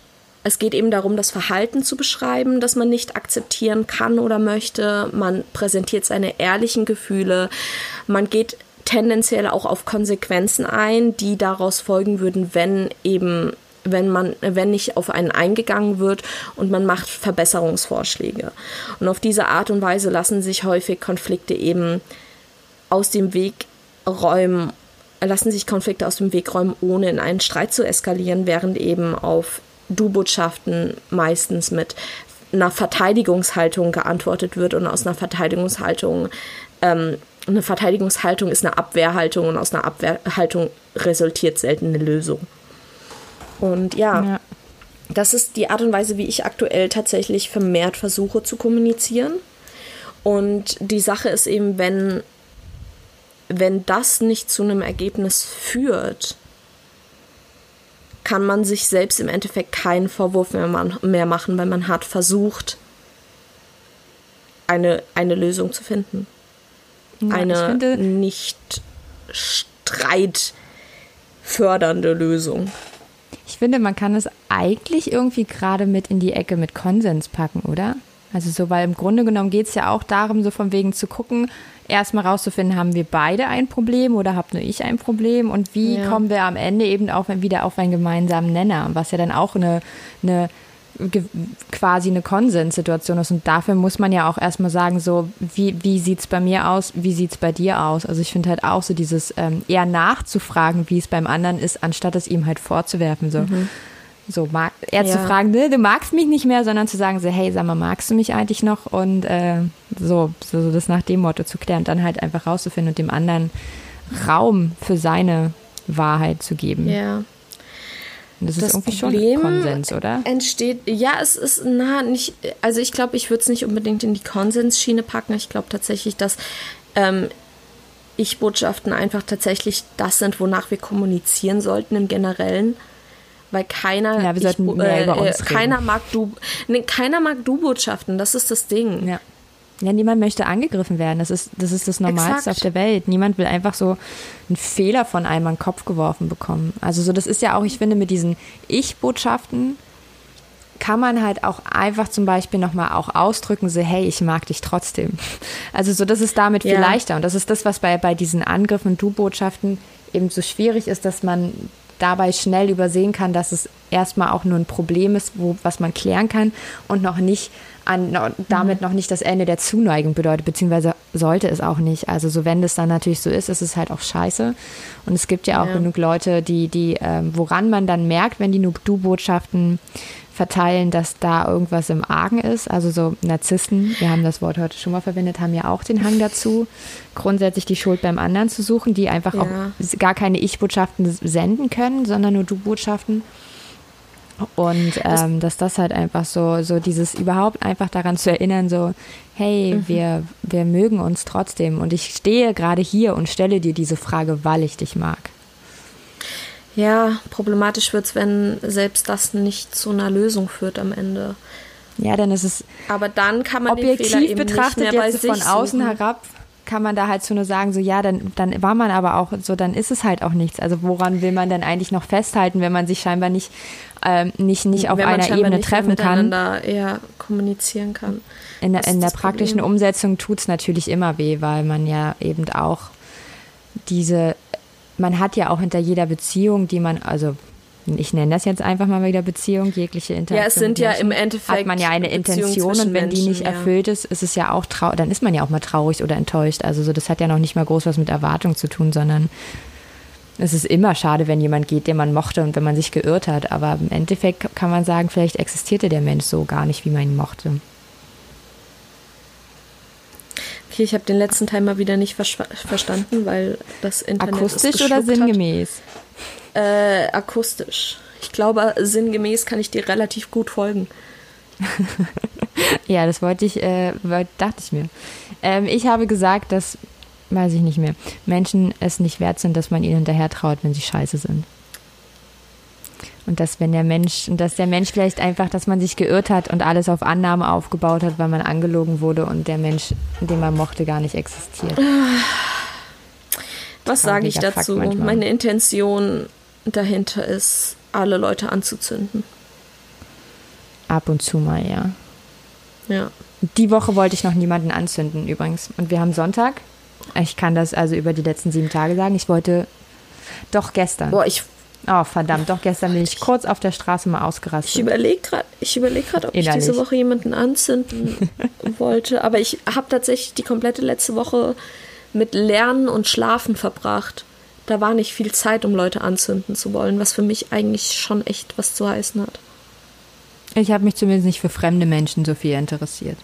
es geht eben darum, das Verhalten zu beschreiben, das man nicht akzeptieren kann oder möchte. Man präsentiert seine ehrlichen Gefühle. Man geht tendenziell auch auf Konsequenzen ein, die daraus folgen würden, wenn eben wenn man, wenn nicht auf einen eingegangen wird und man macht Verbesserungsvorschläge. Und auf diese Art und Weise lassen sich häufig Konflikte eben aus dem Weg räumen, lassen sich Konflikte aus dem Weg räumen, ohne in einen Streit zu eskalieren, während eben auf Du-Botschaften meistens mit einer Verteidigungshaltung geantwortet wird und aus einer Verteidigungshaltung ähm, eine Verteidigungshaltung ist eine Abwehrhaltung und aus einer Abwehrhaltung resultiert selten eine Lösung. Und ja, ja. das ist die Art und Weise, wie ich aktuell tatsächlich vermehrt versuche zu kommunizieren. Und die Sache ist eben, wenn, wenn das nicht zu einem Ergebnis führt, kann man sich selbst im Endeffekt keinen Vorwurf mehr, mehr machen, weil man hat versucht, eine, eine Lösung zu finden. Ja, eine nicht streitfördernde Lösung. Ich finde, man kann es eigentlich irgendwie gerade mit in die Ecke mit Konsens packen, oder? Also so, weil im Grunde genommen geht es ja auch darum, so von wegen zu gucken, erstmal rauszufinden, haben wir beide ein Problem oder habt nur ich ein Problem und wie ja. kommen wir am Ende eben auch wieder auf einen gemeinsamen Nenner, was ja dann auch eine, eine quasi eine Konsenssituation ist. Und dafür muss man ja auch erstmal sagen, so, wie, wie sieht es bei mir aus, wie sieht es bei dir aus? Also ich finde halt auch so dieses ähm, eher nachzufragen, wie es beim anderen ist, anstatt es ihm halt vorzuwerfen. So. Mhm. So, mag, eher ja. zu fragen, ne, du magst mich nicht mehr, sondern zu sagen, so, hey, sag mal, magst du mich eigentlich noch? Und äh, so, so das nach dem Motto zu klären, dann halt einfach rauszufinden und dem anderen Raum für seine Wahrheit zu geben. Ja. Und das, das ist irgendwie Problem schon Konsens, oder? Entsteht, ja, es ist, na, nicht, also ich glaube, ich würde es nicht unbedingt in die Konsensschiene packen. Ich glaube tatsächlich, dass ähm, Ich-Botschaften einfach tatsächlich das sind, wonach wir kommunizieren sollten im Generellen weil keiner ja, wir sollten ich, mehr äh, über uns keiner mag du nee, keiner mag du Botschaften, das ist das Ding. Ja. Ja, niemand möchte angegriffen werden. Das ist das, ist das Normalste Exakt. auf der Welt. Niemand will einfach so einen Fehler von einem an den Kopf geworfen bekommen. Also so, das ist ja auch, ich finde, mit diesen Ich-Botschaften kann man halt auch einfach zum Beispiel nochmal auch ausdrücken, so, hey, ich mag dich trotzdem. Also so, das ist damit viel ja. leichter. Und das ist das, was bei, bei diesen Angriffen und Du-Botschaften eben so schwierig ist, dass man dabei schnell übersehen kann, dass es erstmal auch nur ein Problem ist, wo, was man klären kann und noch nicht an, damit noch nicht das Ende der Zuneigung bedeutet, beziehungsweise sollte es auch nicht. Also so wenn das dann natürlich so ist, ist es halt auch scheiße. Und es gibt ja auch ja. genug Leute, die, die, ähm, woran man dann merkt, wenn die nur Du-Botschaften verteilen, dass da irgendwas im Argen ist. Also so Narzissten, wir haben das Wort heute schon mal verwendet, haben ja auch den Hang dazu, grundsätzlich die Schuld beim anderen zu suchen, die einfach ja. auch gar keine Ich-Botschaften senden können, sondern nur Du-Botschaften. Und ähm, dass das halt einfach so, so dieses überhaupt einfach daran zu erinnern, so, hey, mhm. wir, wir mögen uns trotzdem. Und ich stehe gerade hier und stelle dir diese Frage, weil ich dich mag. Ja, problematisch wird es, wenn selbst das nicht zu einer Lösung führt am Ende. Ja, dann ist es. Aber dann kann man objektiv betrachtet jetzt von außen suchen. herab kann man da halt so nur sagen, so ja, dann, dann war man aber auch so, dann ist es halt auch nichts. Also woran will man denn eigentlich noch festhalten, wenn man sich scheinbar nicht, ähm, nicht, nicht auf einer Ebene treffen kann? eher kommunizieren kann. In, der, in der praktischen Problem. Umsetzung tut es natürlich immer weh, weil man ja eben auch diese man hat ja auch hinter jeder Beziehung, die man, also ich nenne das jetzt einfach mal wieder Beziehung, jegliche Interaktion. Ja, es sind ja im Endeffekt. Hat man ja eine Intention und wenn die nicht ja. erfüllt ist, ist es ja auch traurig, dann ist man ja auch mal traurig oder enttäuscht. Also so, das hat ja noch nicht mal groß was mit Erwartung zu tun, sondern es ist immer schade, wenn jemand geht, den man mochte und wenn man sich geirrt hat. Aber im Endeffekt kann man sagen, vielleicht existierte der Mensch so gar nicht, wie man ihn mochte. Okay, ich habe den letzten Teil mal wieder nicht verstanden, weil das Internet Akustisch oder sinngemäß? Äh, akustisch. Ich glaube, sinngemäß kann ich dir relativ gut folgen. ja, das wollte ich, äh, dachte ich mir. Ähm, ich habe gesagt, dass, weiß ich nicht mehr, Menschen es nicht wert sind, dass man ihnen hinterher traut, wenn sie scheiße sind. Und dass wenn der Mensch, und dass der Mensch vielleicht einfach, dass man sich geirrt hat und alles auf Annahme aufgebaut hat, weil man angelogen wurde und der Mensch, den man mochte, gar nicht existiert. Was sage ich dazu? Meine Intention dahinter ist, alle Leute anzuzünden. Ab und zu mal, ja. Ja. Die Woche wollte ich noch niemanden anzünden übrigens. Und wir haben Sonntag. Ich kann das also über die letzten sieben Tage sagen. Ich wollte doch gestern. Boah, ich Oh, verdammt, doch gestern bin ich kurz auf der Straße mal ausgerastet. Ich überlege gerade, gerade, ob Innerlich. ich diese Woche jemanden anzünden wollte. Aber ich habe tatsächlich die komplette letzte Woche mit Lernen und Schlafen verbracht. Da war nicht viel Zeit, um Leute anzünden zu wollen, was für mich eigentlich schon echt was zu heißen hat. Ich habe mich zumindest nicht für fremde Menschen so viel interessiert.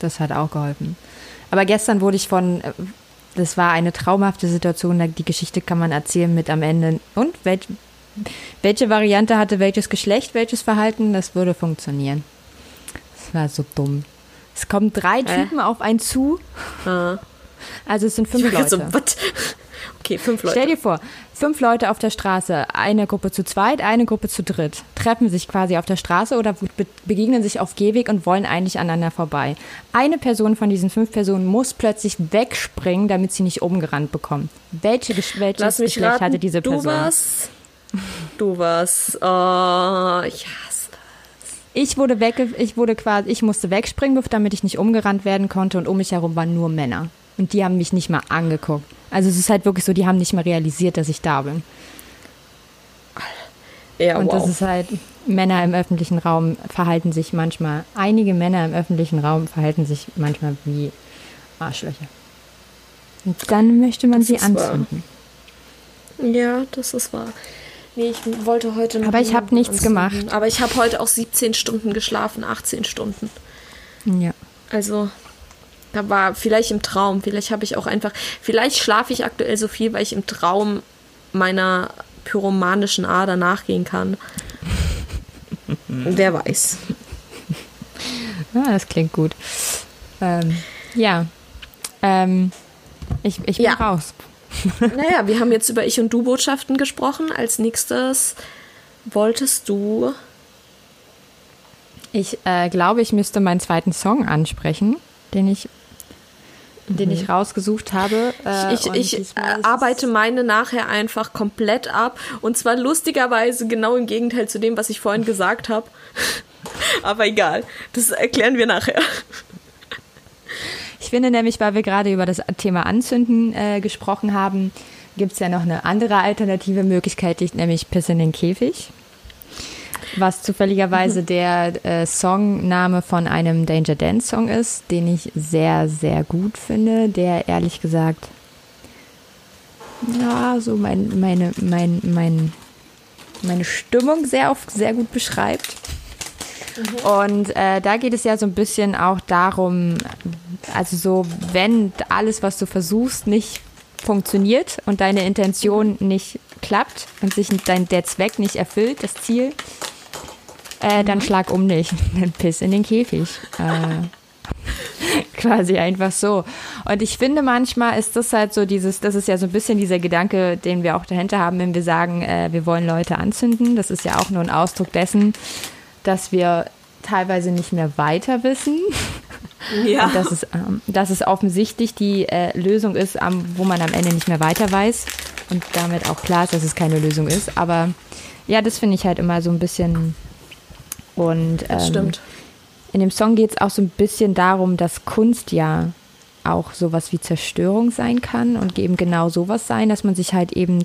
Das hat auch geholfen. Aber gestern wurde ich von, das war eine traumhafte Situation, die Geschichte kann man erzählen mit am Ende. Und welch, welche Variante hatte welches Geschlecht, welches Verhalten, das würde funktionieren. Das war so dumm. Es kommen drei Typen auf einen zu. Ah. Also es sind fünf Leute. so? Okay, fünf Leute. Stell dir vor, fünf Leute auf der Straße, eine Gruppe zu zweit, eine Gruppe zu dritt, treffen sich quasi auf der Straße oder be begegnen sich auf Gehweg und wollen eigentlich aneinander vorbei. Eine Person von diesen fünf Personen muss plötzlich wegspringen, damit sie nicht umgerannt bekommen. Welche, Gesch- welches Lass mich Geschlecht raten, hatte diese du Person? warst... Du warst... Oh, ich hasse Ich wurde wegge ich wurde quasi, ich musste wegspringen, damit ich nicht umgerannt werden konnte und um mich herum waren nur Männer. Und die haben mich nicht mal angeguckt. Also es ist halt wirklich so, die haben nicht mal realisiert, dass ich da bin. Ja, Und wow. das ist halt, Männer im öffentlichen Raum verhalten sich manchmal, einige Männer im öffentlichen Raum verhalten sich manchmal wie Arschlöcher. Und dann möchte man Das sie ist wahr. anzünden. Ja, das ist wahr. Nee, ich wollte heute noch Aber ich hab niemanden nichts anzünden. gemacht. Aber ich habe heute auch 17 Stunden geschlafen, 18 Stunden. Ja. Also, da war vielleicht im Traum, vielleicht habe ich auch einfach, vielleicht schlafe ich aktuell so viel, weil ich im Traum meiner pyromanischen Ader nachgehen kann. Wer weiß. ja, das klingt gut. Ähm, ja. Ähm, ich, ich bin Ja. raus. Naja, wir haben jetzt über Ich- und Du-Botschaften gesprochen. Als nächstes wolltest du. Ich äh, glaube, ich müsste meinen zweiten Song ansprechen, den ich, den ich rausgesucht habe. Äh, Mhm. Ich, ich es- arbeite meine nachher einfach komplett ab. Und zwar lustigerweise genau im Gegenteil zu dem, was ich vorhin gesagt habe. Aber egal, das erklären wir nachher. Ich finde nämlich, weil wir gerade über das Thema Anzünden äh, gesprochen haben, gibt es ja noch eine andere alternative Möglichkeit, nämlich Piss in den Käfig. Was zufälligerweise der äh, Songname von einem Danger Dance Song ist, den ich sehr, sehr gut finde, der ehrlich gesagt, ja, so mein, meine, mein, mein, meine Stimmung sehr oft sehr gut beschreibt. Und äh, da geht es ja so ein bisschen auch darum, also so, wenn alles, was du versuchst, nicht funktioniert und deine Intention nicht klappt und sich dein, der Zweck nicht erfüllt, das Ziel, äh, dann schlag um dich, dann piss in den Käfig. Äh, quasi einfach so. Und ich finde, manchmal ist das halt so dieses, das ist ja so ein bisschen dieser Gedanke, den wir auch dahinter haben, wenn wir sagen, äh, wir wollen Leute anzünden. Das ist ja auch nur ein Ausdruck dessen, dass wir teilweise nicht mehr weiter wissen. Ja. Und dass es, ähm, dass es offensichtlich die äh, Lösung ist, am, wo man am Ende nicht mehr weiter weiß. Und damit auch klar ist, dass es keine Lösung ist. Aber ja, das finde ich halt immer so ein bisschen. Und ähm, Das stimmt. in dem Song geht es auch so ein bisschen darum, dass Kunst ja auch sowas wie Zerstörung sein kann und eben genau sowas sein, dass man sich halt eben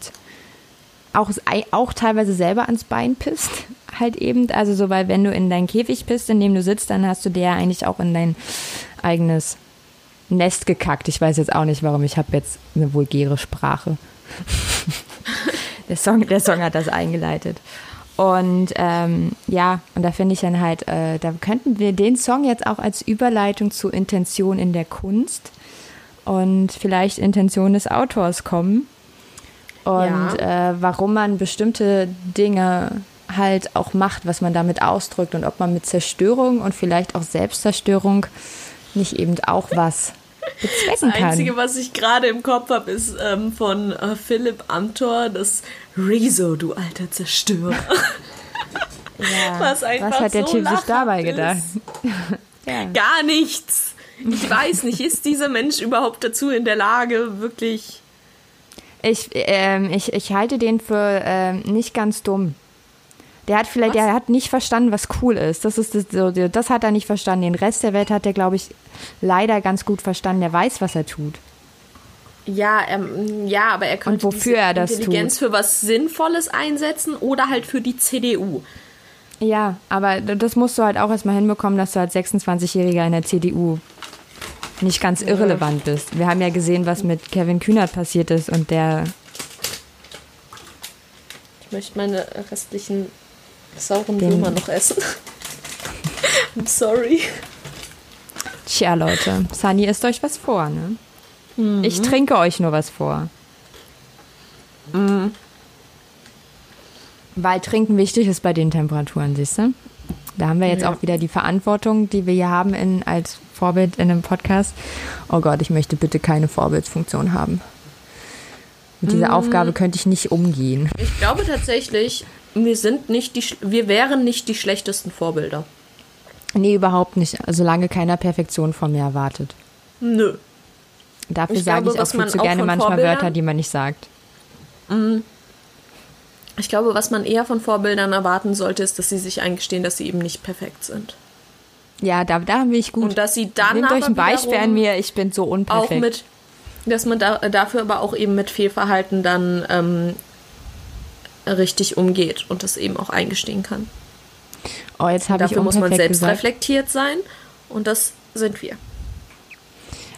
auch, auch teilweise selber ans Bein pisst. Halt eben, also so, weil wenn du in deinen Käfig pisst, in dem du sitzt, dann hast du dir eigentlich auch in dein eigenes Nest gekackt. Ich weiß jetzt auch nicht, warum. Ich habe jetzt eine vulgäre Sprache. der, Song, der Song hat das eingeleitet. Und ähm, ja, und da finde ich dann halt, äh, da könnten wir den Song jetzt auch als Überleitung zu Intention in der Kunst und vielleicht Intention des Autors kommen. Und äh, warum man bestimmte Dinge halt auch macht, was man damit ausdrückt und ob man mit Zerstörung und vielleicht auch Selbstzerstörung nicht eben auch was bezwecken Das kann. Einzige, was ich gerade im Kopf habe, ist ähm, von äh, Philipp Amthor, das Rezo, du alter Zerstörer. ja. was was hat der so Typ sich dabei gedacht? ja. Gar nichts. Ich weiß nicht, ist dieser Mensch überhaupt dazu in der Lage, wirklich. Ich, ähm, ich, ich halte den für ähm, nicht ganz dumm. Der hat vielleicht, Was? der hat nicht verstanden, was cool ist. Das ist das, das hat er nicht verstanden. Den Rest der Welt hat er, glaube ich, leider ganz gut verstanden. Der weiß, was er tut. Ja, ähm, ja, aber er könnte wofür diese er das Intelligenz für was Sinnvolles einsetzen oder halt für die CDU. Ja, aber das musst du halt auch erstmal hinbekommen, dass du als 26-Jähriger in der CDU nicht ganz irrelevant bist. Wir haben ja gesehen, was mit Kevin Kühnert passiert ist und der Ich möchte meine restlichen sauren Den- Würmer noch essen. I'm sorry. Tja, Leute, Sunny isst euch was vor, ne? Ich trinke euch nur was vor. Weil Trinken wichtig ist bei den Temperaturen, siehst du? Da haben wir jetzt ja. auch wieder die Verantwortung, die wir hier haben in, als Vorbild in einem Podcast. Oh Gott, ich möchte bitte keine Vorbildsfunktion haben. Mit dieser mm. Aufgabe könnte ich nicht umgehen. Ich glaube tatsächlich, wir sind nicht die, wir wären nicht die schlechtesten Vorbilder. Nee, überhaupt nicht. Solange keiner Perfektion von mir erwartet. Nö. Dafür ich sage glaube, ich auch viel zu gerne manchmal Wörter, die man nicht sagt. Mm. Ich glaube, was man eher von Vorbildern erwarten sollte, ist, dass sie sich eingestehen, dass sie eben nicht perfekt sind. Ja, da, da bin ich gut. Und dass sie dann Nehmt euch ein Beispiel an mir, ich bin so unperfekt. Auch mit, dass man da, dafür aber auch eben mit Fehlverhalten dann ähm, richtig umgeht und das eben auch eingestehen kann. Oh, jetzt habe ich Dafür muss man selbst gesagt. reflektiert sein und das sind wir.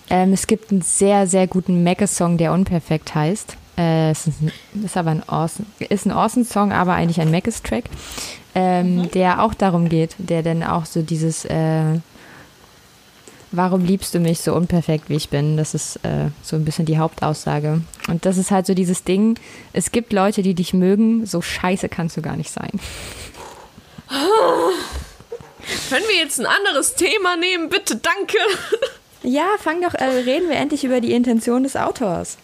Ähm, es gibt einen sehr, sehr guten Mecke-Song, der unperfekt heißt. Äh, es ist, ist, aber ein awesome, ist ein awesome Song, aber eigentlich ein Meckes-Track, ähm, mhm. der auch darum geht, der dann auch so dieses äh, Warum liebst du mich so unperfekt, wie ich bin? Das ist äh, so ein bisschen die Hauptaussage. Und das ist halt so dieses Ding, es gibt Leute, die dich mögen, so scheiße kannst du gar nicht sein. Können wir jetzt ein anderes Thema nehmen? Bitte, danke. Ja, fang doch, äh, reden wir endlich über die Intention des Autors.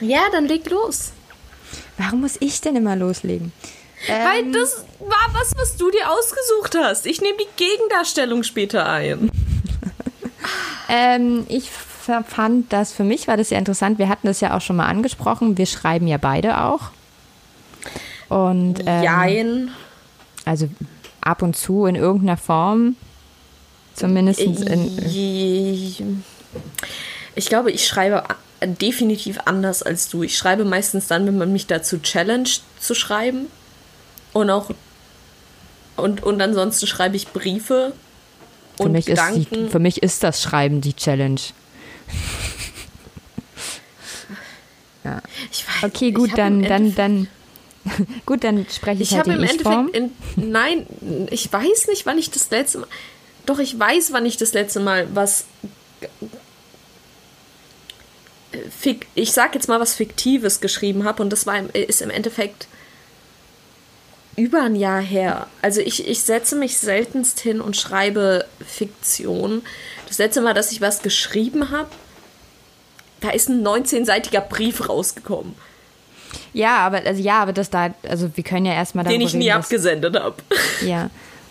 Ja, dann leg los. Warum muss ich denn immer loslegen? Ähm, Weil das war was, was du dir ausgesucht hast. Ich nehme die Gegendarstellung später ein. Ähm, ich fand das, für mich war das sehr interessant. Wir hatten das ja auch schon mal angesprochen. Wir schreiben ja beide auch. Und, ähm, Jein. Also ab und zu in irgendeiner Form. Zumindest in. Ich glaube, ich schreibe definitiv anders als du. Ich schreibe meistens dann, wenn man mich dazu challenged zu schreiben. Und auch. Und, und ansonsten schreibe ich Briefe. Für mich, Gedanken. ist die, für mich ist das Schreiben die Challenge. ja. Ich weiß, okay, gut, dann, dann, dann. Gut, dann spreche ich, ich halt in Ich-Form. Nein, ich weiß nicht, wann ich das letzte Mal. Doch, ich weiß, wann ich das letzte Mal was ich sag jetzt mal was Fiktives geschrieben habe und das war, ist im Endeffekt über ein Jahr her. Also ich, ich setze mich seltenst hin und schreibe Fiktion. Das letzte Mal, dass ich was geschrieben habe, da ist ein 19-seitiger Brief rausgekommen. Ja, aber also ja, aber das da, also wir können ja erstmal Den ich nie reden, abgesendet habe. Ja.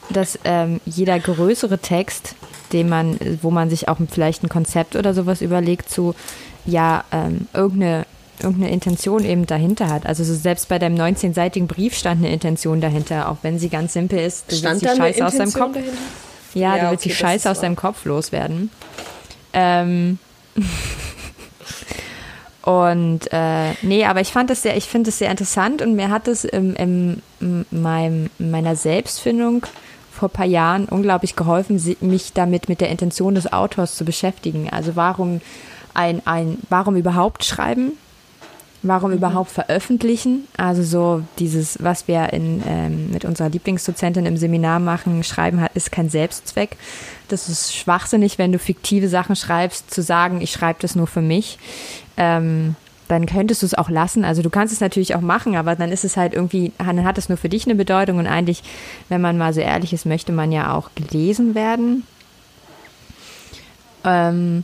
Dass ähm, jeder größere Text, den man, wo man sich auch vielleicht ein Konzept oder sowas überlegt, zu ja ähm, irgendeine, irgendeine Intention eben dahinter hat. Also so selbst bei deinem 19-seitigen Brief stand eine Intention dahinter, auch wenn sie ganz simpel ist. Du stand willst die Scheiße aus deinem Kopf. Dahinter? Ja, ja, du willst okay, die Scheiße aus deinem Kopf loswerden. Ähm. Und äh, nee, aber ich fand das sehr, ich finde es sehr interessant und mir hat es im, im, in meinem, meiner Selbstfindung vor ein paar Jahren unglaublich geholfen, mich damit mit der Intention des Autors zu beschäftigen. Also warum ein, ein, warum überhaupt schreiben? Warum mhm. überhaupt veröffentlichen? Also so dieses, was wir in, ähm, mit unserer Lieblingsdozentin im Seminar machen, schreiben hat, ist kein Selbstzweck. Das ist schwachsinnig, wenn du fiktive Sachen schreibst, zu sagen, ich schreibe das nur für mich. Ähm, dann könntest du es auch lassen. Also du kannst es natürlich auch machen, aber dann ist es halt irgendwie, dann hat es nur für dich eine Bedeutung und eigentlich, wenn man mal so ehrlich ist, möchte man ja auch gelesen werden. Ähm,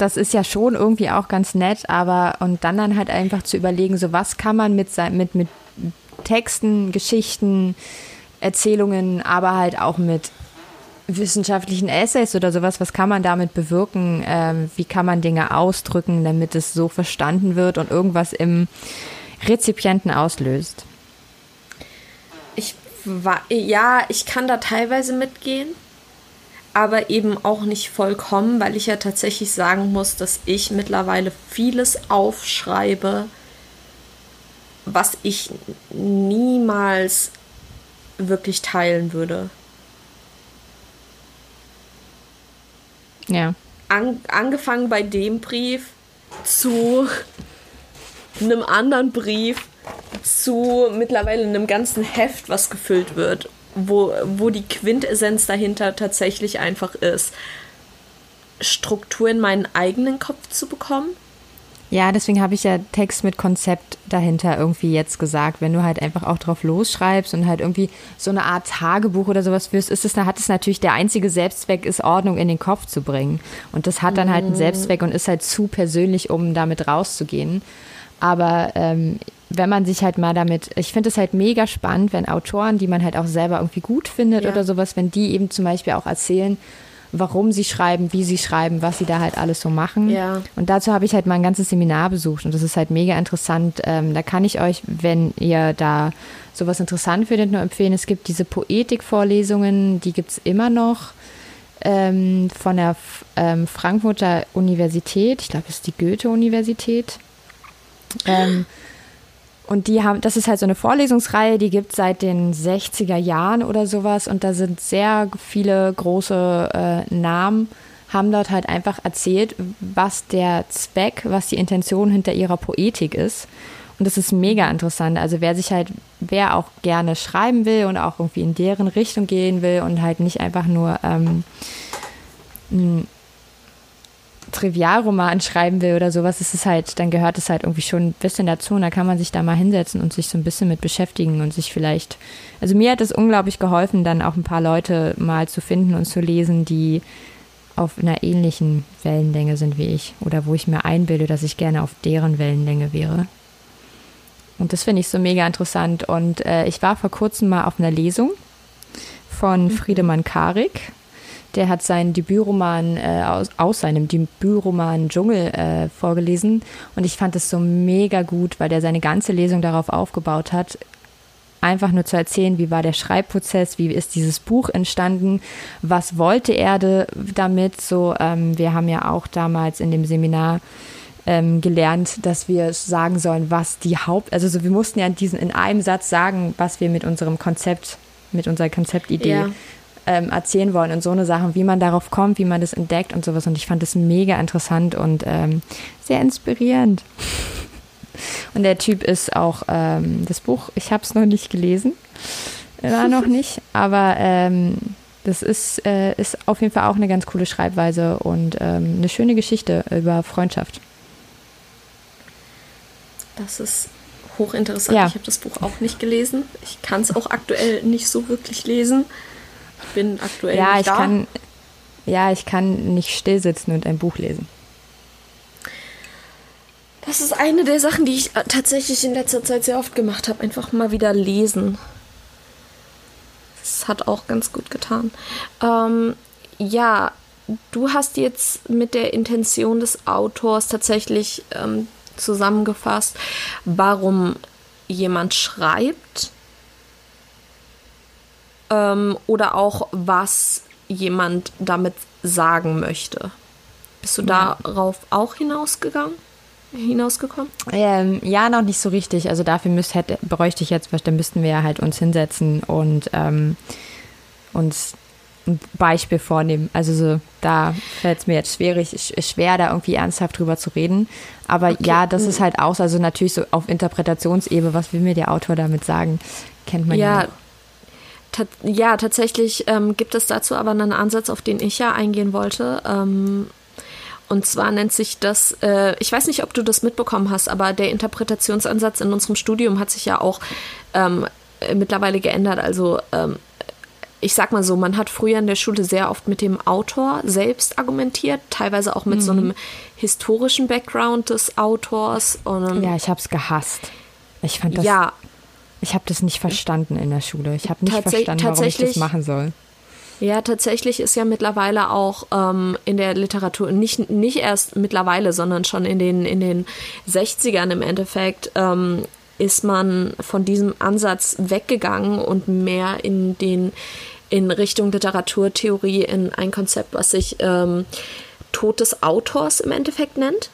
das ist ja schon irgendwie auch ganz nett, aber und dann dann halt einfach zu überlegen, so was kann man mit, mit, mit Texten, Geschichten, Erzählungen, aber halt auch mit wissenschaftlichen Essays oder sowas, was kann man damit bewirken? Ähm, wie kann man Dinge ausdrücken, damit es so verstanden wird und irgendwas im Rezipienten auslöst? Ich war, ja, ich kann da teilweise mitgehen aber eben auch nicht vollkommen, weil ich ja tatsächlich sagen muss, dass ich mittlerweile vieles aufschreibe, was ich niemals wirklich teilen würde. Ja. An, angefangen bei dem Brief zu einem anderen Brief zu mittlerweile einem ganzen Heft, was gefüllt wird wo, wo die Quintessenz dahinter tatsächlich einfach ist, Struktur in meinen eigenen Kopf zu bekommen Ja, deswegen habe ich ja Text mit Konzept dahinter irgendwie jetzt gesagt. Wenn du halt einfach auch drauf losschreibst und halt irgendwie so eine Art Tagebuch oder sowas führst, ist es, da hat es natürlich der einzige Selbstzweck, ist Ordnung in den Kopf zu bringen. Und das hat dann halt einen Selbstzweck und ist halt zu persönlich, um damit rauszugehen. Aber ähm, wenn man sich halt mal damit, ich finde es halt mega spannend, wenn Autoren, die man halt auch selber irgendwie gut findet Ja. oder sowas, wenn die eben zum Beispiel auch erzählen, warum sie schreiben, wie sie schreiben, was sie da halt alles so machen. Ja. Und dazu habe ich halt mal ein ganzes Seminar besucht und das ist halt mega interessant. Ähm, da kann ich euch, wenn ihr da sowas interessant findet, nur empfehlen. Es gibt diese Poetikvorlesungen, die gibt es immer noch ähm, von der F- ähm, Frankfurter Universität. Ich glaube, es ist die Goethe-Universität. Ähm, und die haben, das ist halt so eine Vorlesungsreihe, die gibt es seit den 60er Jahren oder sowas. Und da sind sehr viele große äh, Namen, haben dort halt einfach erzählt, was der Zweck, was die Intention hinter ihrer Poetik ist. Und das ist mega interessant. Also wer sich halt, wer auch gerne schreiben will und auch irgendwie in deren Richtung gehen will und halt nicht einfach nur ähm, Trivialroman schreiben will oder sowas, ist es halt, dann gehört es halt irgendwie schon ein bisschen dazu und da kann man sich da mal hinsetzen und sich so ein bisschen mit beschäftigen und sich vielleicht, also mir hat es unglaublich geholfen, dann auch ein paar Leute mal zu finden und zu lesen, die auf einer ähnlichen Wellenlänge sind wie ich oder wo ich mir einbilde, dass ich gerne auf deren Wellenlänge wäre. Und das finde ich so mega interessant. Und äh, ich war vor kurzem mal auf einer Lesung von Friedemann Karik. Der hat seinen Debütroman äh, aus, aus seinem Debütroman Dschungel äh, vorgelesen. Und ich fand es so mega gut, weil der seine ganze Lesung darauf aufgebaut hat, einfach nur zu erzählen, wie war der Schreibprozess, wie ist dieses Buch entstanden, was wollte er de- damit. So, ähm, wir haben ja auch damals in dem Seminar ähm, gelernt, dass wir sagen sollen, was die Haupt, also so, wir mussten ja in, diesen, in einem Satz sagen, was wir mit unserem Konzept, mit unserer Konzeptidee Ja. Ähm, erzählen wollen und so eine Sachen, wie man darauf kommt, wie man das entdeckt und sowas. Und ich fand das mega interessant und ähm, sehr inspirierend. Und der Typ ist auch ähm, das Buch, ich habe es noch nicht gelesen, war noch nicht, aber ähm, das ist, äh, ist auf jeden Fall auch eine ganz coole Schreibweise und ähm, eine schöne Geschichte über Freundschaft. Das ist hochinteressant. Ja. Ich habe das Buch auch nicht gelesen. Ich kann es auch aktuell nicht so wirklich lesen. Ich bin aktuell Ja, nicht ich da. kann, ja, ich kann nicht still sitzen und ein Buch lesen. Das ist eine der Sachen, die ich äh, tatsächlich in letzter Zeit sehr oft gemacht habe. Einfach mal wieder lesen. Das hat auch ganz gut getan. Ähm, ja, du hast jetzt mit der Intention des Autors tatsächlich ähm, zusammengefasst, warum jemand schreibt ähm, oder auch was jemand damit sagen möchte. Bist du Ja. darauf auch hinausgegangen? Hinausgekommen? Ähm, ja, noch nicht so richtig. Also dafür müsst, hätte, bräuchte ich jetzt, was, dann müssten wir ja halt uns hinsetzen und ähm, uns ein Beispiel vornehmen. Also so, da fällt es mir jetzt schwierig, sch- schwer, da irgendwie ernsthaft drüber zu reden. Aber ja, das ist halt auch, also natürlich so auf Interpretationsebene, was will mir der Autor damit sagen, kennt man ja, Ja. Ta ja tatsächlich ähm, gibt es dazu aber einen Ansatz, auf den ich ja eingehen wollte. Ähm, und zwar nennt sich das, äh, ich weiß nicht, ob du das mitbekommen hast, aber der Interpretationsansatz in unserem Studium hat sich ja auch ähm, äh, mittlerweile geändert. Also ähm, ich sag mal so, man hat früher in der Schule sehr oft mit dem Autor selbst argumentiert, teilweise auch mit so einem historischen Background des Autors. Und, Ja, ich habe es gehasst. Ich fand das, ja, ich habe das nicht verstanden in der Schule. Ich habe nicht verstanden, warum ich das machen soll. Ja, tatsächlich ist ja mittlerweile auch ähm, in der Literatur, nicht, nicht erst mittlerweile, sondern schon in den, in den 60ern im Endeffekt, ähm, ist man von diesem Ansatz weggegangen und mehr in den in Richtung Literaturtheorie in ein Konzept, was sich ähm, Tod des Autors im Endeffekt nennt.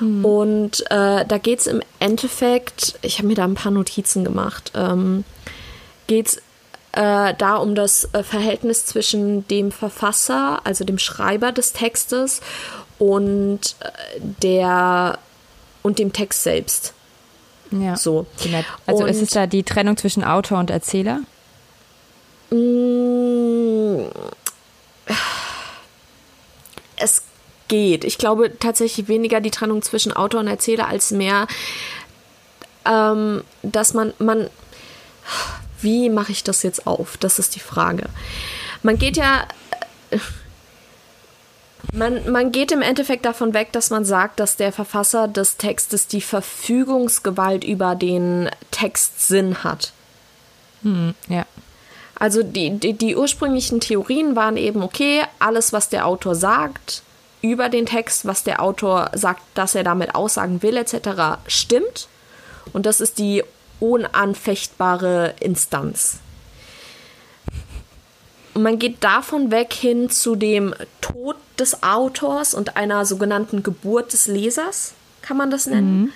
Und äh, da geht es im Endeffekt, ich habe mir da ein paar Notizen gemacht, ähm, geht es äh, da um das äh, Verhältnis zwischen dem Verfasser, also dem Schreiber des Textes und äh, der und dem Text selbst. Ja. So. Also ist Und- es da die Trennung zwischen Autor und Erzähler? Mm, Es geht. Ich glaube tatsächlich weniger die Trennung zwischen Autor und Erzähler als mehr, ähm, dass man, man, wie mache ich das jetzt auf? Das ist die Frage. Man geht ja, man, man geht im Endeffekt davon weg, dass man sagt, dass der Verfasser des Textes die Verfügungsgewalt über den Textsinn hat. Hm, ja. Also die, die, die ursprünglichen Theorien waren eben, okay, alles, was der Autor sagt über den Text, was der Autor sagt, dass er damit aussagen will, etc., stimmt. Und das ist die unanfechtbare Instanz. Und man geht davon weg hin zu dem Tod des Autors und einer sogenannten Geburt des Lesers, kann man das nennen. Mhm.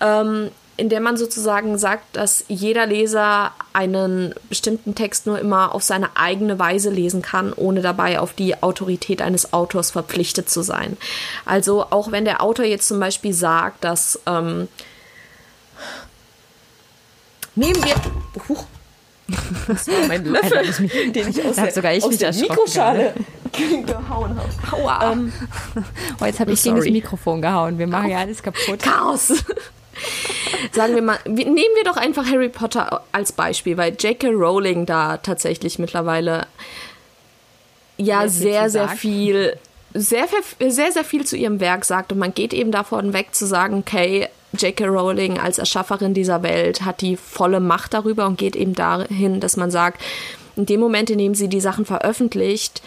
Ähm, in der man sozusagen sagt, dass jeder Leser einen bestimmten Text nur immer auf seine eigene Weise lesen kann, ohne dabei auf die Autorität eines Autors verpflichtet zu sein. Also auch wenn der Autor jetzt zum Beispiel sagt, dass ähm, nehmen wir. Huch, das war mein Löffel, Alter, mich, den ich aus der, sogar ich aus der Mikroschale gehauen habe. Aua. Ähm, oh, jetzt habe ich gegen das Mikrofon gehauen. Wir machen ja alles kaputt. Chaos. Sagen wir mal, nehmen wir doch einfach Harry Potter als Beispiel, weil J.K. Rowling da tatsächlich mittlerweile ja sehr, sehr viel, sehr, sehr, sehr viel zu ihrem Werk sagt. Und man geht eben davon weg zu sagen, okay, J.K. Rowling als Erschafferin dieser Welt hat die volle Macht darüber und geht eben dahin, dass man sagt, in dem Moment, in dem sie die Sachen veröffentlicht,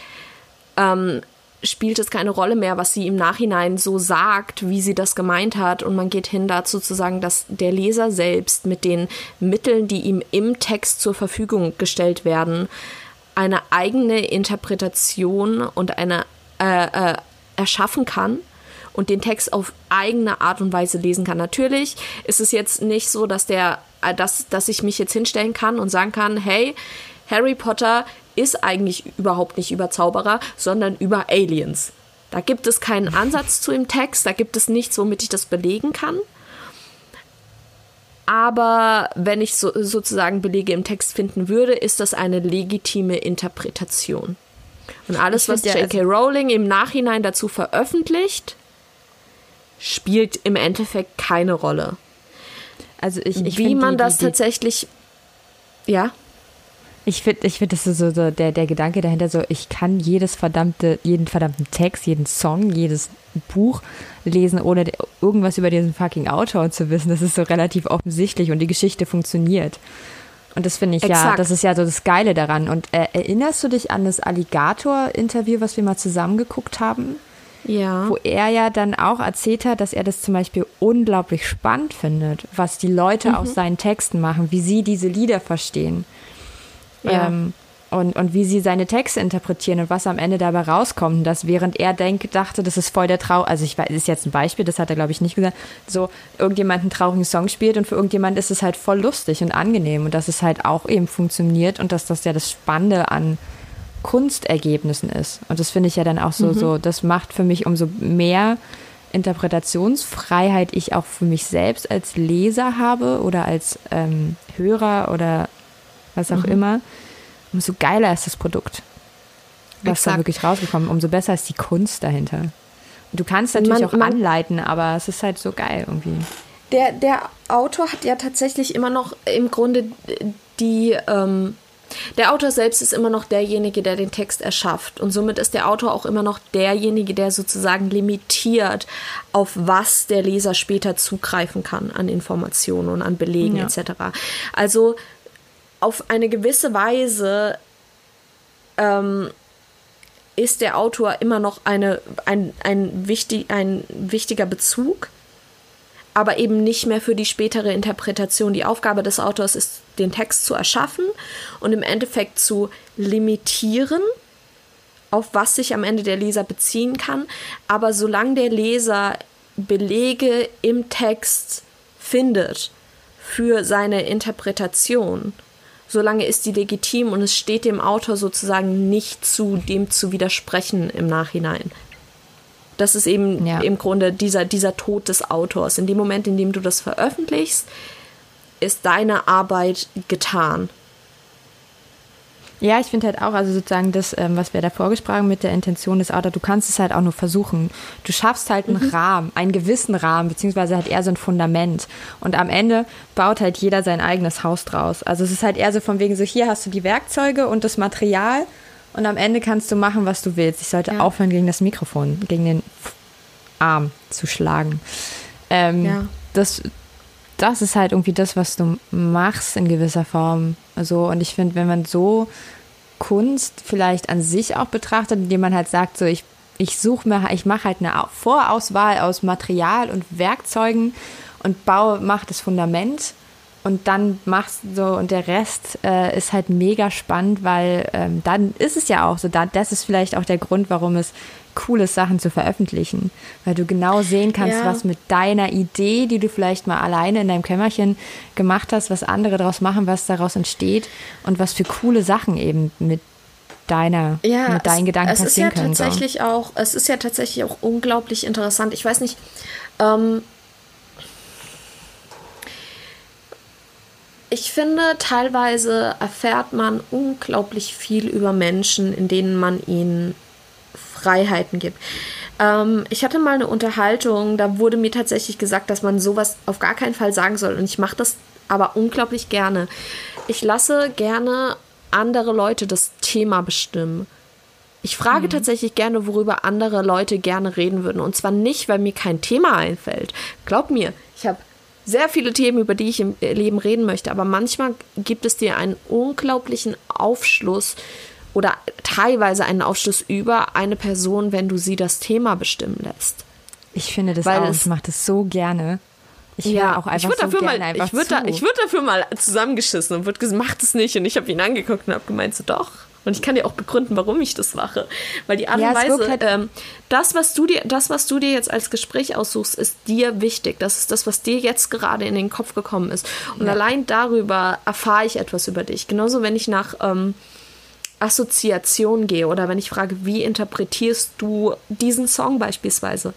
ähm, spielt es keine Rolle mehr, was sie im Nachhinein so sagt, wie sie das gemeint hat. Und man geht hin dazu zu sagen, dass der Leser selbst mit den Mitteln, die ihm im Text zur Verfügung gestellt werden, eine eigene Interpretation und eine äh, äh, erschaffen kann und den Text auf eigene Art und Weise lesen kann. Natürlich ist es jetzt nicht so, dass der, äh, dass, dass ich mich jetzt hinstellen kann und sagen kann, hey, Harry Potter ist eigentlich überhaupt nicht über Zauberer, sondern über Aliens. Da gibt es keinen Ansatz zu im Text, da gibt es nichts, womit ich das belegen kann. Aber wenn ich so, sozusagen Belege im Text finden würde, ist das eine legitime Interpretation. Und alles, was J.K. Also Rowling im Nachhinein dazu veröffentlicht, spielt im Endeffekt keine Rolle. Also ich, ich wie man die, das die, tatsächlich, ja. Ich finde, ich finde, das ist so, so der, der Gedanke dahinter, so ich kann jedes verdammte, jeden verdammten Text, jeden Song, jedes Buch lesen, ohne irgendwas über diesen fucking Autor zu wissen. Das ist so relativ offensichtlich und die Geschichte funktioniert. Und das finde ich Exakt. ja, das ist ja so das Geile daran. Und äh, erinnerst du dich an das Alligator-Interview, was wir mal zusammengeguckt haben? Ja. Wo er ja dann auch erzählt hat, dass er das zum Beispiel unglaublich spannend findet, was die Leute mhm. aus seinen Texten machen, wie sie diese Lieder verstehen. Ja. Ähm, und, und wie sie seine Texte interpretieren und was am Ende dabei rauskommt. Dass während er denk, dachte, das ist voll der Trau, also ich weiß, das ist jetzt ein Beispiel, das hat er glaube ich nicht gesagt, so irgendjemand einen traurigen Song spielt und für irgendjemand ist es halt voll lustig und angenehm und dass es halt auch eben funktioniert und dass das ja das Spannende an Kunstergebnissen ist. Und das finde ich ja dann auch so, mhm. so, das macht für mich umso mehr Interpretationsfreiheit ich auch für mich selbst als Leser habe oder als ähm, Hörer oder was auch mhm. immer, umso geiler ist das Produkt. Was Exakt. da wirklich rausgekommen, umso besser ist die Kunst dahinter. Und du kannst natürlich man, auch man, anleiten, aber es ist halt so geil irgendwie. Der, der Autor hat ja tatsächlich immer noch im Grunde die ähm, der Autor selbst ist immer noch derjenige, der den Text erschafft. Und somit ist der Autor auch immer noch derjenige, der sozusagen limitiert, auf was der Leser später zugreifen kann an Informationen und an Belegen ja. etc. Also auf eine gewisse Weise ähm, ist der Autor immer noch eine, ein, ein, wichtig, ein wichtiger Bezug aber eben nicht mehr für die spätere Interpretation. Die Aufgabe des Autors ist, den Text zu erschaffen und im Endeffekt zu limitieren, auf was sich am Ende der Leser beziehen kann. Aber solange der Leser Belege im Text findet für seine Interpretation, solange ist die legitim und es steht dem Autor sozusagen nicht zu, dem zu widersprechen im Nachhinein. Das ist eben ja. im Grunde dieser, dieser Tod des Autors. In dem Moment, in dem du das veröffentlichst, ist deine Arbeit getan. Ja, ich finde halt auch, also sozusagen das, ähm, was wir da vorgesprochen mit der Intention des Autors, du kannst es halt auch nur versuchen. Du schaffst halt einen mhm. Rahmen, einen gewissen Rahmen, beziehungsweise halt eher so ein Fundament. Und am Ende baut halt jeder sein eigenes Haus draus. Also es ist halt eher so von wegen so, hier hast du die Werkzeuge und das Material und am Ende kannst du machen, was du willst. Ich sollte ja. aufhören, gegen das Mikrofon, gegen den Arm zu schlagen. Ähm, ja. Das, das ist halt irgendwie das, was du machst in gewisser Form. Also, und ich finde, wenn man so Kunst vielleicht an sich auch betrachtet, indem man halt sagt, so ich, ich suche mir, ich mache halt eine Vorauswahl aus Material und Werkzeugen und baue, mache das Fundament und dann machst so und der Rest äh, ist halt mega spannend, weil ähm, dann ist es ja auch so, da, das ist vielleicht auch der Grund, warum es cool ist, Sachen zu veröffentlichen, weil du genau sehen kannst, ja. was mit deiner Idee, die du vielleicht mal alleine in deinem Kämmerchen gemacht hast, was andere daraus machen, was daraus entsteht und was für coole Sachen eben mit deiner, ja, mit deinen es, Gedanken es passieren ist ja können. Tatsächlich so. auch, es ist ja tatsächlich auch unglaublich interessant. Ich weiß nicht, ähm, ich finde, teilweise erfährt man unglaublich viel über Menschen, in denen man ihnen Freiheiten gibt. Ähm, ich hatte mal eine Unterhaltung, da wurde mir tatsächlich gesagt, dass man sowas auf gar keinen Fall sagen soll. Und ich mache das aber unglaublich gerne. Ich lasse gerne andere Leute das Thema bestimmen. Ich frage mhm. tatsächlich gerne, worüber andere Leute gerne reden würden. Und zwar nicht, weil mir kein Thema einfällt. Glaub mir, ich habe sehr viele Themen, über die ich im Leben reden möchte, aber manchmal gibt es dir einen unglaublichen Aufschluss oder teilweise einen Aufschluss über eine Person, wenn du sie das Thema bestimmen lässt. Ich finde das Weil auch. Ich mache das so gerne. Ich ja, auch einfach ich so dafür mal, ich würde da, würd dafür mal zusammengeschissen und würde gesagt, mach das nicht. Und ich habe ihn angeguckt und habe gemeint, so doch. Und ich kann dir auch begründen, warum ich das mache. Weil die Art und ja, Weise, halt ähm, das, was du dir, das, was du dir jetzt als Gespräch aussuchst, ist dir wichtig. Das ist das, was dir jetzt gerade in den Kopf gekommen ist. Und ja. allein darüber erfahre ich etwas über dich. Genauso, wenn ich nach ähm, Assoziation gehe oder wenn ich frage, wie interpretierst du diesen Song beispielsweise?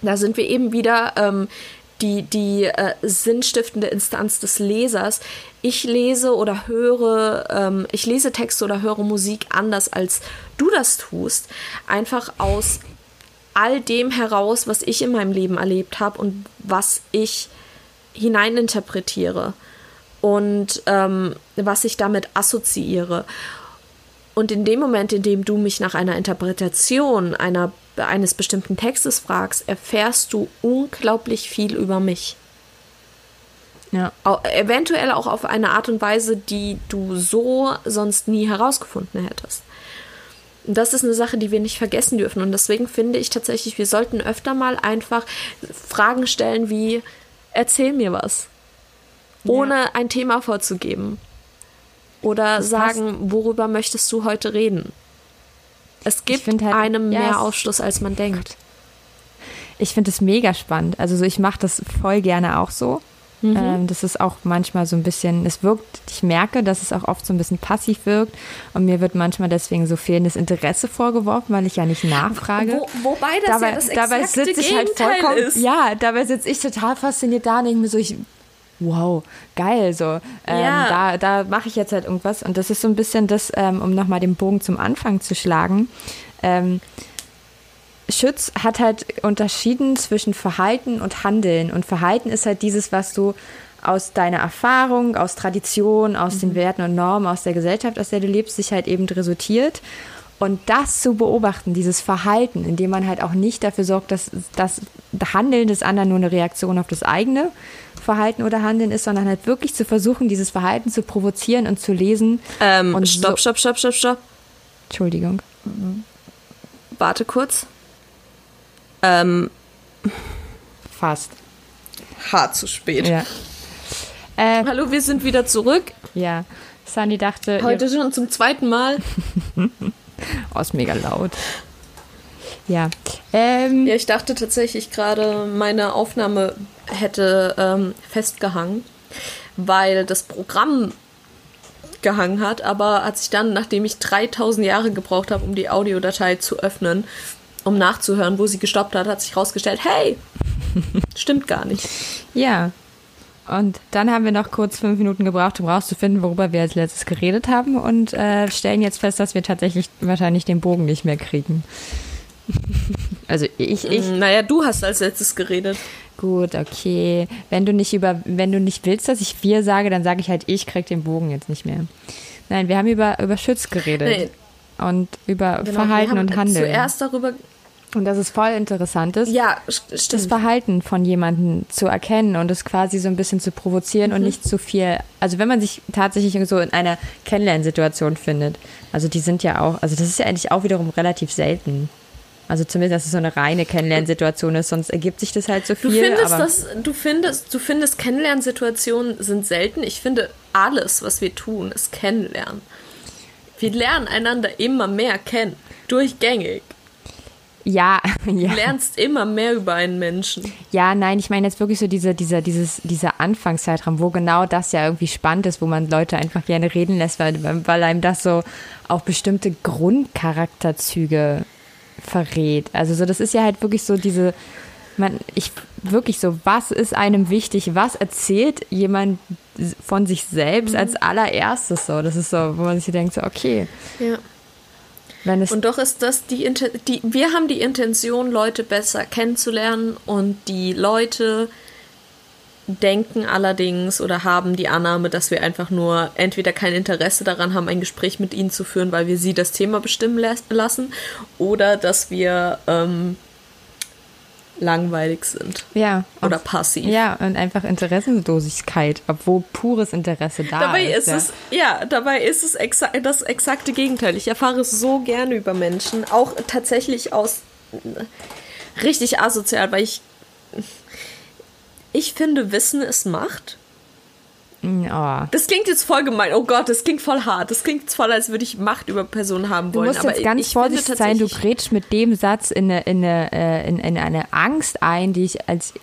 Da sind wir eben wieder ähm, die, die äh, sinnstiftende Instanz des Lesers. Ich lese oder höre, ähm, ich lese Texte oder höre Musik anders, als du das tust. Einfach aus all dem heraus, was ich in meinem Leben erlebt habe und was ich hineininterpretiere und ähm, was ich damit assoziiere. Und in dem Moment, in dem du mich nach einer Interpretation einer eines bestimmten Textes fragst, erfährst du unglaublich viel über mich. Ja. Eventuell auch auf eine Art und Weise, die du so sonst nie herausgefunden hättest. Und das ist eine Sache, die wir nicht vergessen dürfen. Und deswegen finde ich tatsächlich, wir sollten öfter mal einfach Fragen stellen wie, erzähl mir was. Ohne ja. ein Thema vorzugeben. Oder das sagen, worüber möchtest du heute reden? Es gibt halt, einem ja, mehr Aufschluss, als man denkt. Ich finde es mega spannend. Also so, ich mache das voll gerne auch so. Mhm. Ähm, das ist auch manchmal so ein bisschen, es wirkt, ich merke, dass es auch oft so ein bisschen passiv wirkt und mir wird manchmal deswegen so fehlendes Interesse vorgeworfen, weil ich ja nicht nachfrage. Wo, wobei das dabei, ja das dabei sitze ich halt vollkommen, ist. Ja, dabei sitze ich total fasziniert da und denke mir so, ich wow, geil, so. Ähm, ja. Da, da mache ich jetzt halt irgendwas. Und das ist so ein bisschen das, ähm, um nochmal den Bogen zum Anfang zu schlagen. Ähm, Schütz hat halt unterschieden zwischen Verhalten und Handeln. Und Verhalten ist halt dieses, was du aus deiner Erfahrung, aus Tradition, aus mhm. den Werten und Normen, aus der Gesellschaft, aus der du lebst, sich halt eben resultiert. Und das zu beobachten, dieses Verhalten, indem man halt auch nicht dafür sorgt, dass das Handeln des anderen nur eine Reaktion auf das eigene Verhalten oder Handeln ist, sondern halt wirklich zu versuchen, dieses Verhalten zu provozieren und zu lesen. Ähm, und stopp, so stopp, stopp, stopp, stopp. Entschuldigung. Warte kurz. Ähm. Fast. Hart zu spät. Ja. Äh, Hallo, wir sind wieder zurück. Ja. Sunny dachte. Heute schon zum zweiten Mal. oh, ist mega laut. Ja. Ähm, ja, ich dachte tatsächlich gerade, meine Aufnahme hätte ähm, festgehangen, weil das Programm gehangen hat, aber hat sich dann, nachdem ich 3000 Jahre gebraucht habe, um die Audiodatei zu öffnen, um nachzuhören, wo sie gestoppt hat, hat sich herausgestellt, hey, stimmt gar nicht. Ja. Und dann haben wir noch kurz fünf Minuten gebraucht, um rauszufinden, worüber wir als letztes geredet haben und äh, stellen jetzt fest, dass wir tatsächlich wahrscheinlich den Bogen nicht mehr kriegen. also ich, ich. Mm, naja, du hast als letztes geredet. Gut, okay. Wenn du nicht über, wenn du nicht willst, dass ich wir sage, dann sage ich halt, ich krieg den Bogen jetzt nicht mehr. Nein, wir haben über, über Schütz geredet. Nee. Und über genau, Verhalten und Handeln. Zuerst darüber und das ist voll interessant ist, ja, stimmt. das Verhalten von jemandem zu erkennen und es quasi so ein bisschen zu provozieren mhm. und nicht zu viel. Also wenn man sich tatsächlich so in einer Kennenlernsituation findet, also die sind ja auch, also das ist ja eigentlich auch wiederum relativ selten. Also zumindest, dass es so eine reine Kennenlernsituation ist, sonst ergibt sich das halt so viel. Du findest, das, du findest, du findest Kennenlernsituationen sind selten. Ich finde, alles, was wir tun, ist Kennenlernen. Wir lernen einander immer mehr kennen, durchgängig. Ja, ja. Du lernst immer mehr über einen Menschen. Ja, nein, ich meine jetzt wirklich so diese, dieser, dieses, dieser Anfangszeitraum, wo genau das ja irgendwie spannend ist, wo man Leute einfach gerne reden lässt, weil, weil einem das so auch bestimmte Grundcharakterzüge verrät. Also so, das ist ja halt wirklich so diese, man, ich wirklich so, was ist einem wichtig? Was erzählt jemand von sich selbst mhm. als allererstes so? Das ist so, wo man sich denkt, so, okay. Ja. Und doch ist das die, die, wir haben die Intention, Leute besser kennenzulernen und die Leute denken allerdings oder haben die Annahme, dass wir einfach nur entweder kein Interesse daran haben, ein Gespräch mit ihnen zu führen, weil wir sie das Thema bestimmen lassen, oder dass wir ähm, langweilig sind. Ja. Oder passiv. Ja, und einfach Interessenlosigkeit, obwohl pures Interesse da dabei ist. ist ja. Es, ja, dabei ist es exa das exakte Gegenteil. Ich erfahre es so gerne über Menschen, auch tatsächlich aus richtig asozial, weil ich ich finde, Wissen ist Macht. Oh. Das klingt jetzt voll gemein. Oh Gott, das klingt voll hart. Das klingt jetzt voll, als würde ich Macht über Personen haben wollen. Du musst Aber jetzt ganz vorsichtig sein. Du grätsch mit dem Satz in eine, in, eine, äh, in, in eine Angst ein, die ich als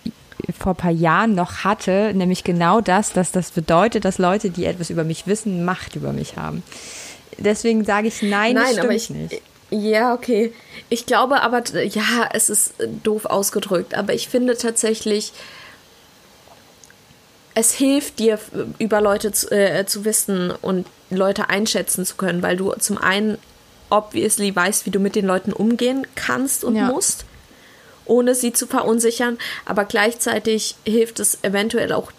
vor ein paar Jahren noch hatte, nämlich genau das, dass das bedeutet, dass Leute, die etwas über mich wissen, Macht über mich haben. Deswegen sage ich nein, nein aber ich, nicht. Ja, okay. Ich glaube aber, ja, es ist doof ausgedrückt, aber ich finde tatsächlich, es hilft dir, über Leute zu, äh, zu wissen und Leute einschätzen zu können, weil du zum einen obviously weißt, wie du mit den Leuten umgehen kannst und ja. musst, ohne sie zu verunsichern, aber gleichzeitig hilft es eventuell auch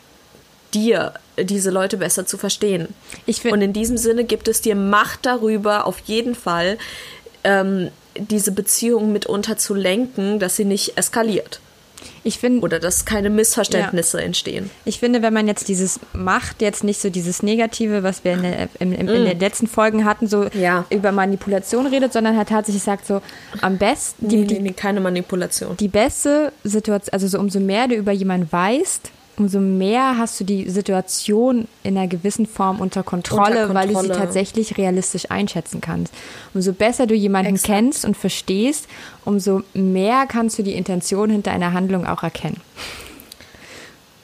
dir, diese Leute besser zu verstehen. und in diesem Sinne gibt es dir Macht darüber, auf jeden Fall ähm, diese Beziehung mitunter zu lenken, dass sie nicht eskaliert. Ich finde. Oder dass keine Missverständnisse ja. entstehen. Ich finde, wenn man jetzt dieses Macht, jetzt nicht so dieses Negative, was wir in, der, in, in, in mm. den letzten Folgen hatten, so ja. über Manipulation redet, sondern halt tatsächlich sagt so, am besten. Die, nee, nee, nee, keine Manipulation. Die beste Situation, also so umso mehr du über jemanden weißt, umso mehr hast du die Situation in einer gewissen Form unter Kontrolle, unter Kontrolle. weil du sie tatsächlich realistisch einschätzen kannst. Umso besser du jemanden Exakt. kennst und verstehst, umso mehr kannst du die Intention hinter einer Handlung auch erkennen.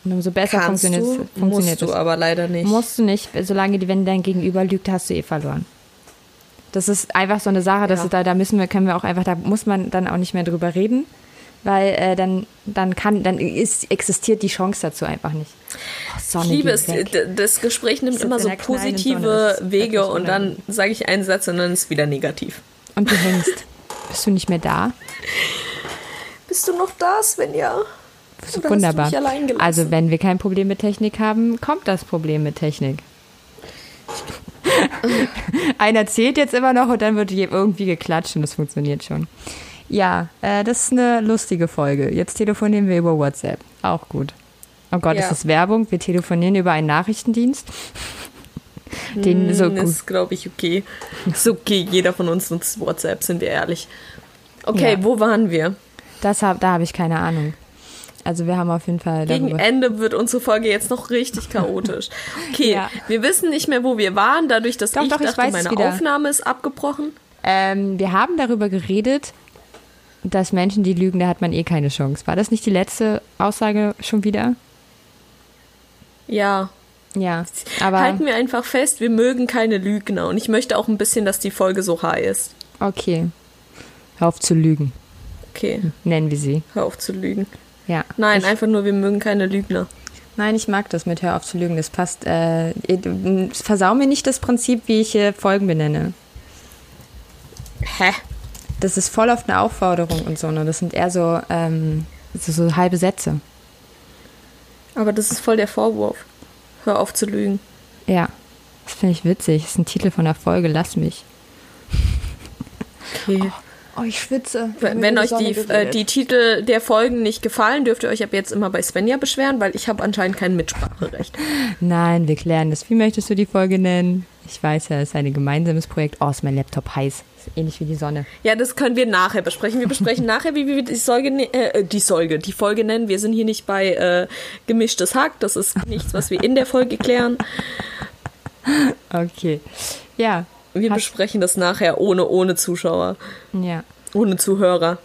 Und umso besser kannst funktioniert, du, funktioniert musst du aber leider nicht. Musst du nicht. Solange, wenn dein Gegenüber lügt, hast du eh verloren. Das ist einfach so eine Sache, dass ja. da, da müssen wir, können wir auch einfach, da muss man dann auch nicht mehr drüber reden weil äh, dann, dann kann, dann ist, existiert die Chance dazu einfach nicht. Oh, ich liebe es, das Gespräch nimmt immer so positive Wege und dann sage ich einen Satz und dann ist es wieder negativ. Und du hängst. Bist du nicht mehr da? Bist du noch da, Svenja? Wunderbar. Also wenn wir kein Problem mit Technik haben, kommt das Problem mit Technik. Einer zählt jetzt immer noch und dann wird irgendwie geklatscht und das funktioniert schon. Ja, äh, das ist eine lustige Folge. Jetzt telefonieren wir über WhatsApp. Auch gut. Oh Gott, ja. ist das Werbung? Wir telefonieren über einen Nachrichtendienst. Den mm, so gut. ist, glaube ich, okay. Ist okay, jeder von uns nutzt WhatsApp, sind wir ehrlich. Okay, ja. wo waren wir? Das hab, da habe ich keine Ahnung. Also wir haben auf jeden Fall. Darüber. Gegen Ende wird unsere Folge jetzt noch richtig chaotisch. Okay, ja. wir wissen nicht mehr, wo wir waren, dadurch, dass doch, ich doch, dachte, ich meine Aufnahme ist abgebrochen. Ähm, wir haben darüber geredet, dass Menschen, die lügen, da hat man eh keine Chance. War das nicht die letzte Aussage schon wieder? Ja. Ja, aber. Halten wir einfach fest, wir mögen keine Lügner. Und ich möchte auch ein bisschen, dass die Folge so high ist. Okay. Hör auf zu lügen. Okay. Nennen wir sie. Hör auf zu lügen. Ja. Nein, ich, einfach nur, wir mögen keine Lügner. Nein, ich mag das mit Hör auf zu lügen. Das passt. Äh, versau mir nicht das Prinzip, wie ich hier Folgen benenne. Hä? Das ist voll auf eine Aufforderung und so, ne? Das sind eher so, ähm, so, so halbe Sätze. Aber das ist voll der Vorwurf. Hör auf zu lügen. Ja, das finde ich witzig. Das ist ein Titel von der Folge, lass mich. Okay. Oh, ich schwitze. Wenn, wenn euch die, äh, die Titel der Folgen nicht gefallen, dürft ihr euch ab jetzt immer bei Svenja beschweren, weil ich habe anscheinend kein Mitspracherecht. Nein, wir klären das. Wie möchtest du die Folge nennen? Ich weiß ja, es ist ein gemeinsames Projekt. Oh, ist mein Laptop heiß. Ähnlich wie die Sonne. Ja, das können wir nachher besprechen. Wir besprechen nachher, wie wir die Folge, äh, die Folge, die Folge nennen. Wir sind hier nicht bei äh, gemischtes Hack. Das ist nichts, was wir in der Folge klären. Okay. Ja. Wir Hast besprechen das nachher ohne, ohne Zuschauer. Ja. Ohne Zuhörer.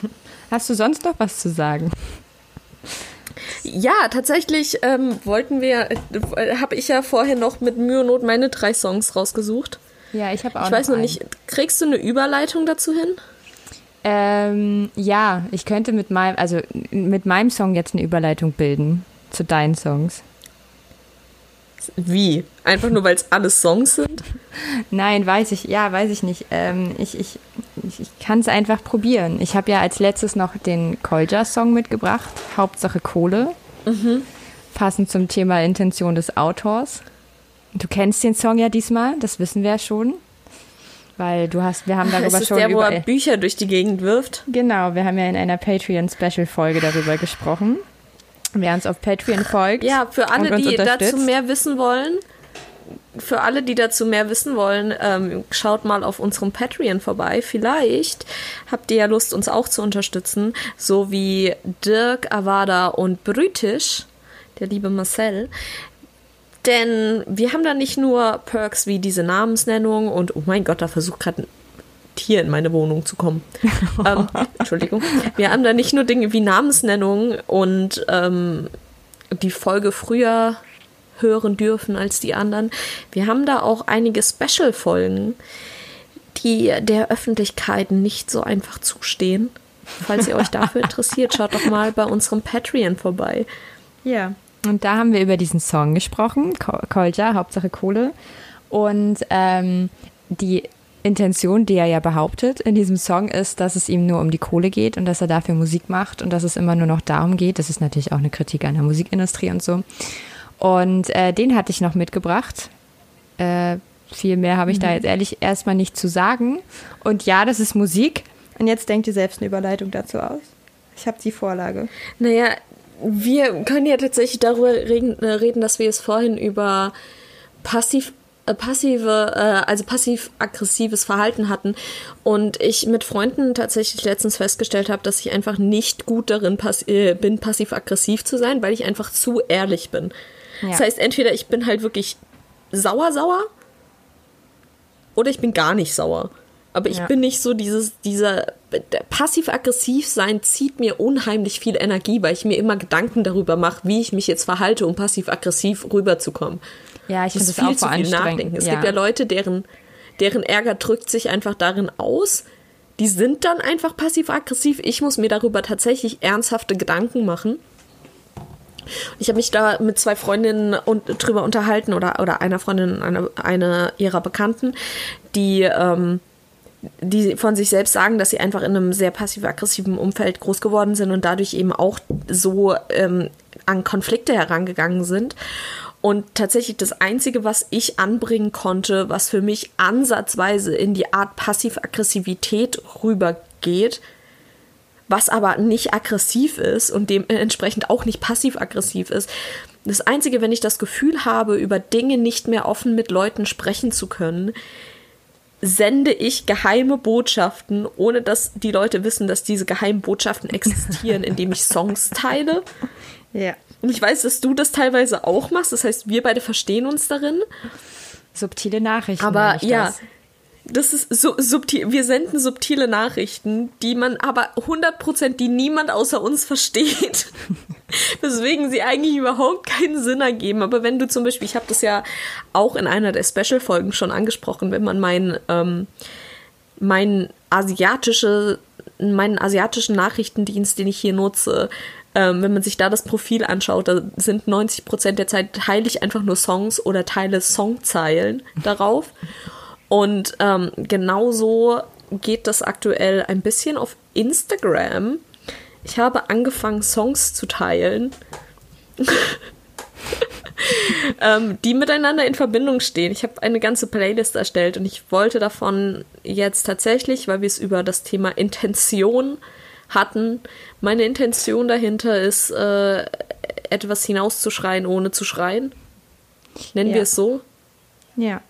Hast du sonst noch was zu sagen? Ja, tatsächlich ähm, wollten wir, äh, habe ich ja vorher noch mit Mühe und Not meine drei Songs rausgesucht. Ja, ich habe auch. Ich weiß noch nicht, kriegst du eine Überleitung dazu hin? Ähm, ja, ich könnte mit meinem, also mit meinem Song jetzt eine Überleitung bilden zu deinen Songs. Wie? Einfach nur, weil es alles Songs sind? Nein, weiß ich, ja, weiß ich nicht. Ähm, ich ich, ich kann es einfach probieren. Ich habe ja als letztes noch den Kolja-Song mitgebracht, Hauptsache Kohle. Mhm. Passend zum Thema Intention des Autors. Du kennst den Song ja diesmal, das wissen wir ja schon. Weil du hast, wir haben darüber ist es schon der, wo er Bücher durch die Gegend wirft? Genau, wir haben ja in einer Patreon-Special-Folge darüber gesprochen. Wer uns auf Patreon folgt. Ja, für alle, die dazu mehr wissen wollen, für alle, die dazu mehr wissen wollen, ähm, schaut mal auf unserem Patreon vorbei. Vielleicht habt ihr ja Lust, uns auch zu unterstützen, so wie Dirk, Avada und Brütisch, der liebe Marcel. Denn wir haben da nicht nur Perks wie diese Namensnennung und, oh mein Gott, da versucht gerade ein Tier in meine Wohnung zu kommen. ähm, Entschuldigung. Wir haben da nicht nur Dinge wie Namensnennung und ähm, die Folge früher hören dürfen als die anderen. Wir haben da auch einige Special-Folgen, die der Öffentlichkeit nicht so einfach zustehen. Falls ihr euch dafür interessiert, schaut doch mal bei unserem Patreon vorbei. Ja. Und da haben wir über diesen Song gesprochen, Kolja, Hauptsache Kohle. Und ähm, die Intention, die er ja behauptet in diesem Song, ist, dass es ihm nur um die Kohle geht und dass er dafür Musik macht und dass es immer nur noch darum geht. Das ist natürlich auch eine Kritik an der Musikindustrie und so. Und äh, den hatte ich noch mitgebracht. Äh, viel mehr habe ich mhm. da jetzt ehrlich erstmal nicht zu sagen. Und ja, das ist Musik. Und jetzt denkt ihr selbst eine Überleitung dazu aus. Ich habe die Vorlage. Naja, wir können ja tatsächlich darüber reden, äh, reden dass wir es vorhin über passiv äh, passive, äh, also passiv-aggressives Verhalten hatten und ich mit Freunden tatsächlich letztens festgestellt habe, dass ich einfach nicht gut darin pass bin, passiv-aggressiv zu sein, weil ich einfach zu ehrlich bin. Ja. Das heißt, entweder ich bin halt wirklich sauer, sauer oder ich bin gar nicht sauer. Aber ich ja. bin nicht so dieses, dieser passiv-aggressiv sein zieht mir unheimlich viel Energie, weil ich mir immer Gedanken darüber mache, wie ich mich jetzt verhalte, um passiv-aggressiv rüberzukommen. Ja, ich finde das viel auch zu viel nachdenken. Es ja. gibt ja Leute, deren, deren Ärger drückt sich einfach darin aus. Die sind dann einfach passiv-aggressiv. Ich muss mir darüber tatsächlich ernsthafte Gedanken machen. Ich habe mich da mit zwei Freundinnen und, drüber unterhalten oder, oder einer Freundin, einer eine ihrer Bekannten, die ähm, die von sich selbst sagen, dass sie einfach in einem sehr passiv-aggressiven Umfeld groß geworden sind und dadurch eben auch so ähm, an Konflikte herangegangen sind. Und tatsächlich das Einzige, was ich anbringen konnte, was für mich ansatzweise in die Art Passiv-Aggressivität rübergeht, was aber nicht aggressiv ist und dementsprechend auch nicht passiv-aggressiv ist. Das Einzige, wenn ich das Gefühl habe, über Dinge nicht mehr offen mit Leuten sprechen zu können, sende ich geheime Botschaften, ohne dass die Leute wissen, dass diese geheimen Botschaften existieren, indem ich Songs teile. Ja. Und ich weiß, dass du das teilweise auch machst. Das heißt, wir beide verstehen uns darin. Subtile Nachrichten. Aber ja, das das ist so subtil. Wir senden subtile Nachrichten, die man aber 100%, die niemand außer uns versteht. Weswegen sie eigentlich überhaupt keinen Sinn ergeben. Aber wenn du zum Beispiel, ich habe das ja auch in einer der Special-Folgen schon angesprochen, wenn man mein, ähm, mein asiatische, meinen asiatischen Nachrichtendienst, den ich hier nutze, ähm, wenn man sich da das Profil anschaut, da sind 90 Prozent der Zeit teile ich einfach nur Songs oder teile Songzeilen darauf. Und ähm, genauso geht das aktuell ein bisschen auf Instagram. Ich habe angefangen, Songs zu teilen. ähm, die miteinander in Verbindung stehen. Ich habe eine ganze Playlist erstellt und ich wollte davon jetzt tatsächlich, weil wir es über das Thema Intention hatten, meine Intention dahinter ist, äh, etwas hinauszuschreien, ohne zu schreien. Nennen Ja. wir es so. Ja.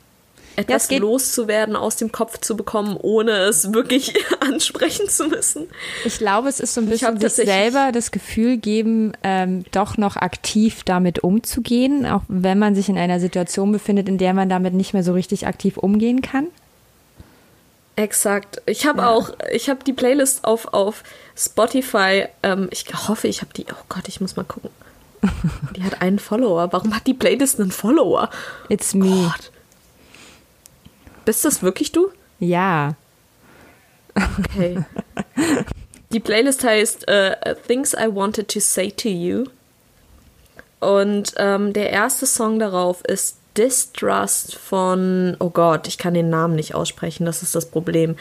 Etwas geht- loszuwerden, aus dem Kopf zu bekommen, ohne es wirklich ansprechen zu müssen. Ich glaube, es ist so ein bisschen sich selber das Gefühl geben, ähm, doch noch aktiv damit umzugehen, auch wenn man sich in einer Situation befindet, in der man damit nicht mehr so richtig aktiv umgehen kann. Exakt. Ich habe auch, ich habe die Playlist auf, auf Spotify. Ähm, ich hoffe, ich habe die. Oh Gott, ich muss mal gucken. Die hat einen Follower. Warum hat die Playlist einen Follower? It's me. Gott. Bist das wirklich du? Ja. Okay. Die Playlist heißt äh, Things I Wanted to Say to You. Und ähm, der erste Song darauf ist Distrust von, oh Gott, ich kann den Namen nicht aussprechen, das ist das Problem.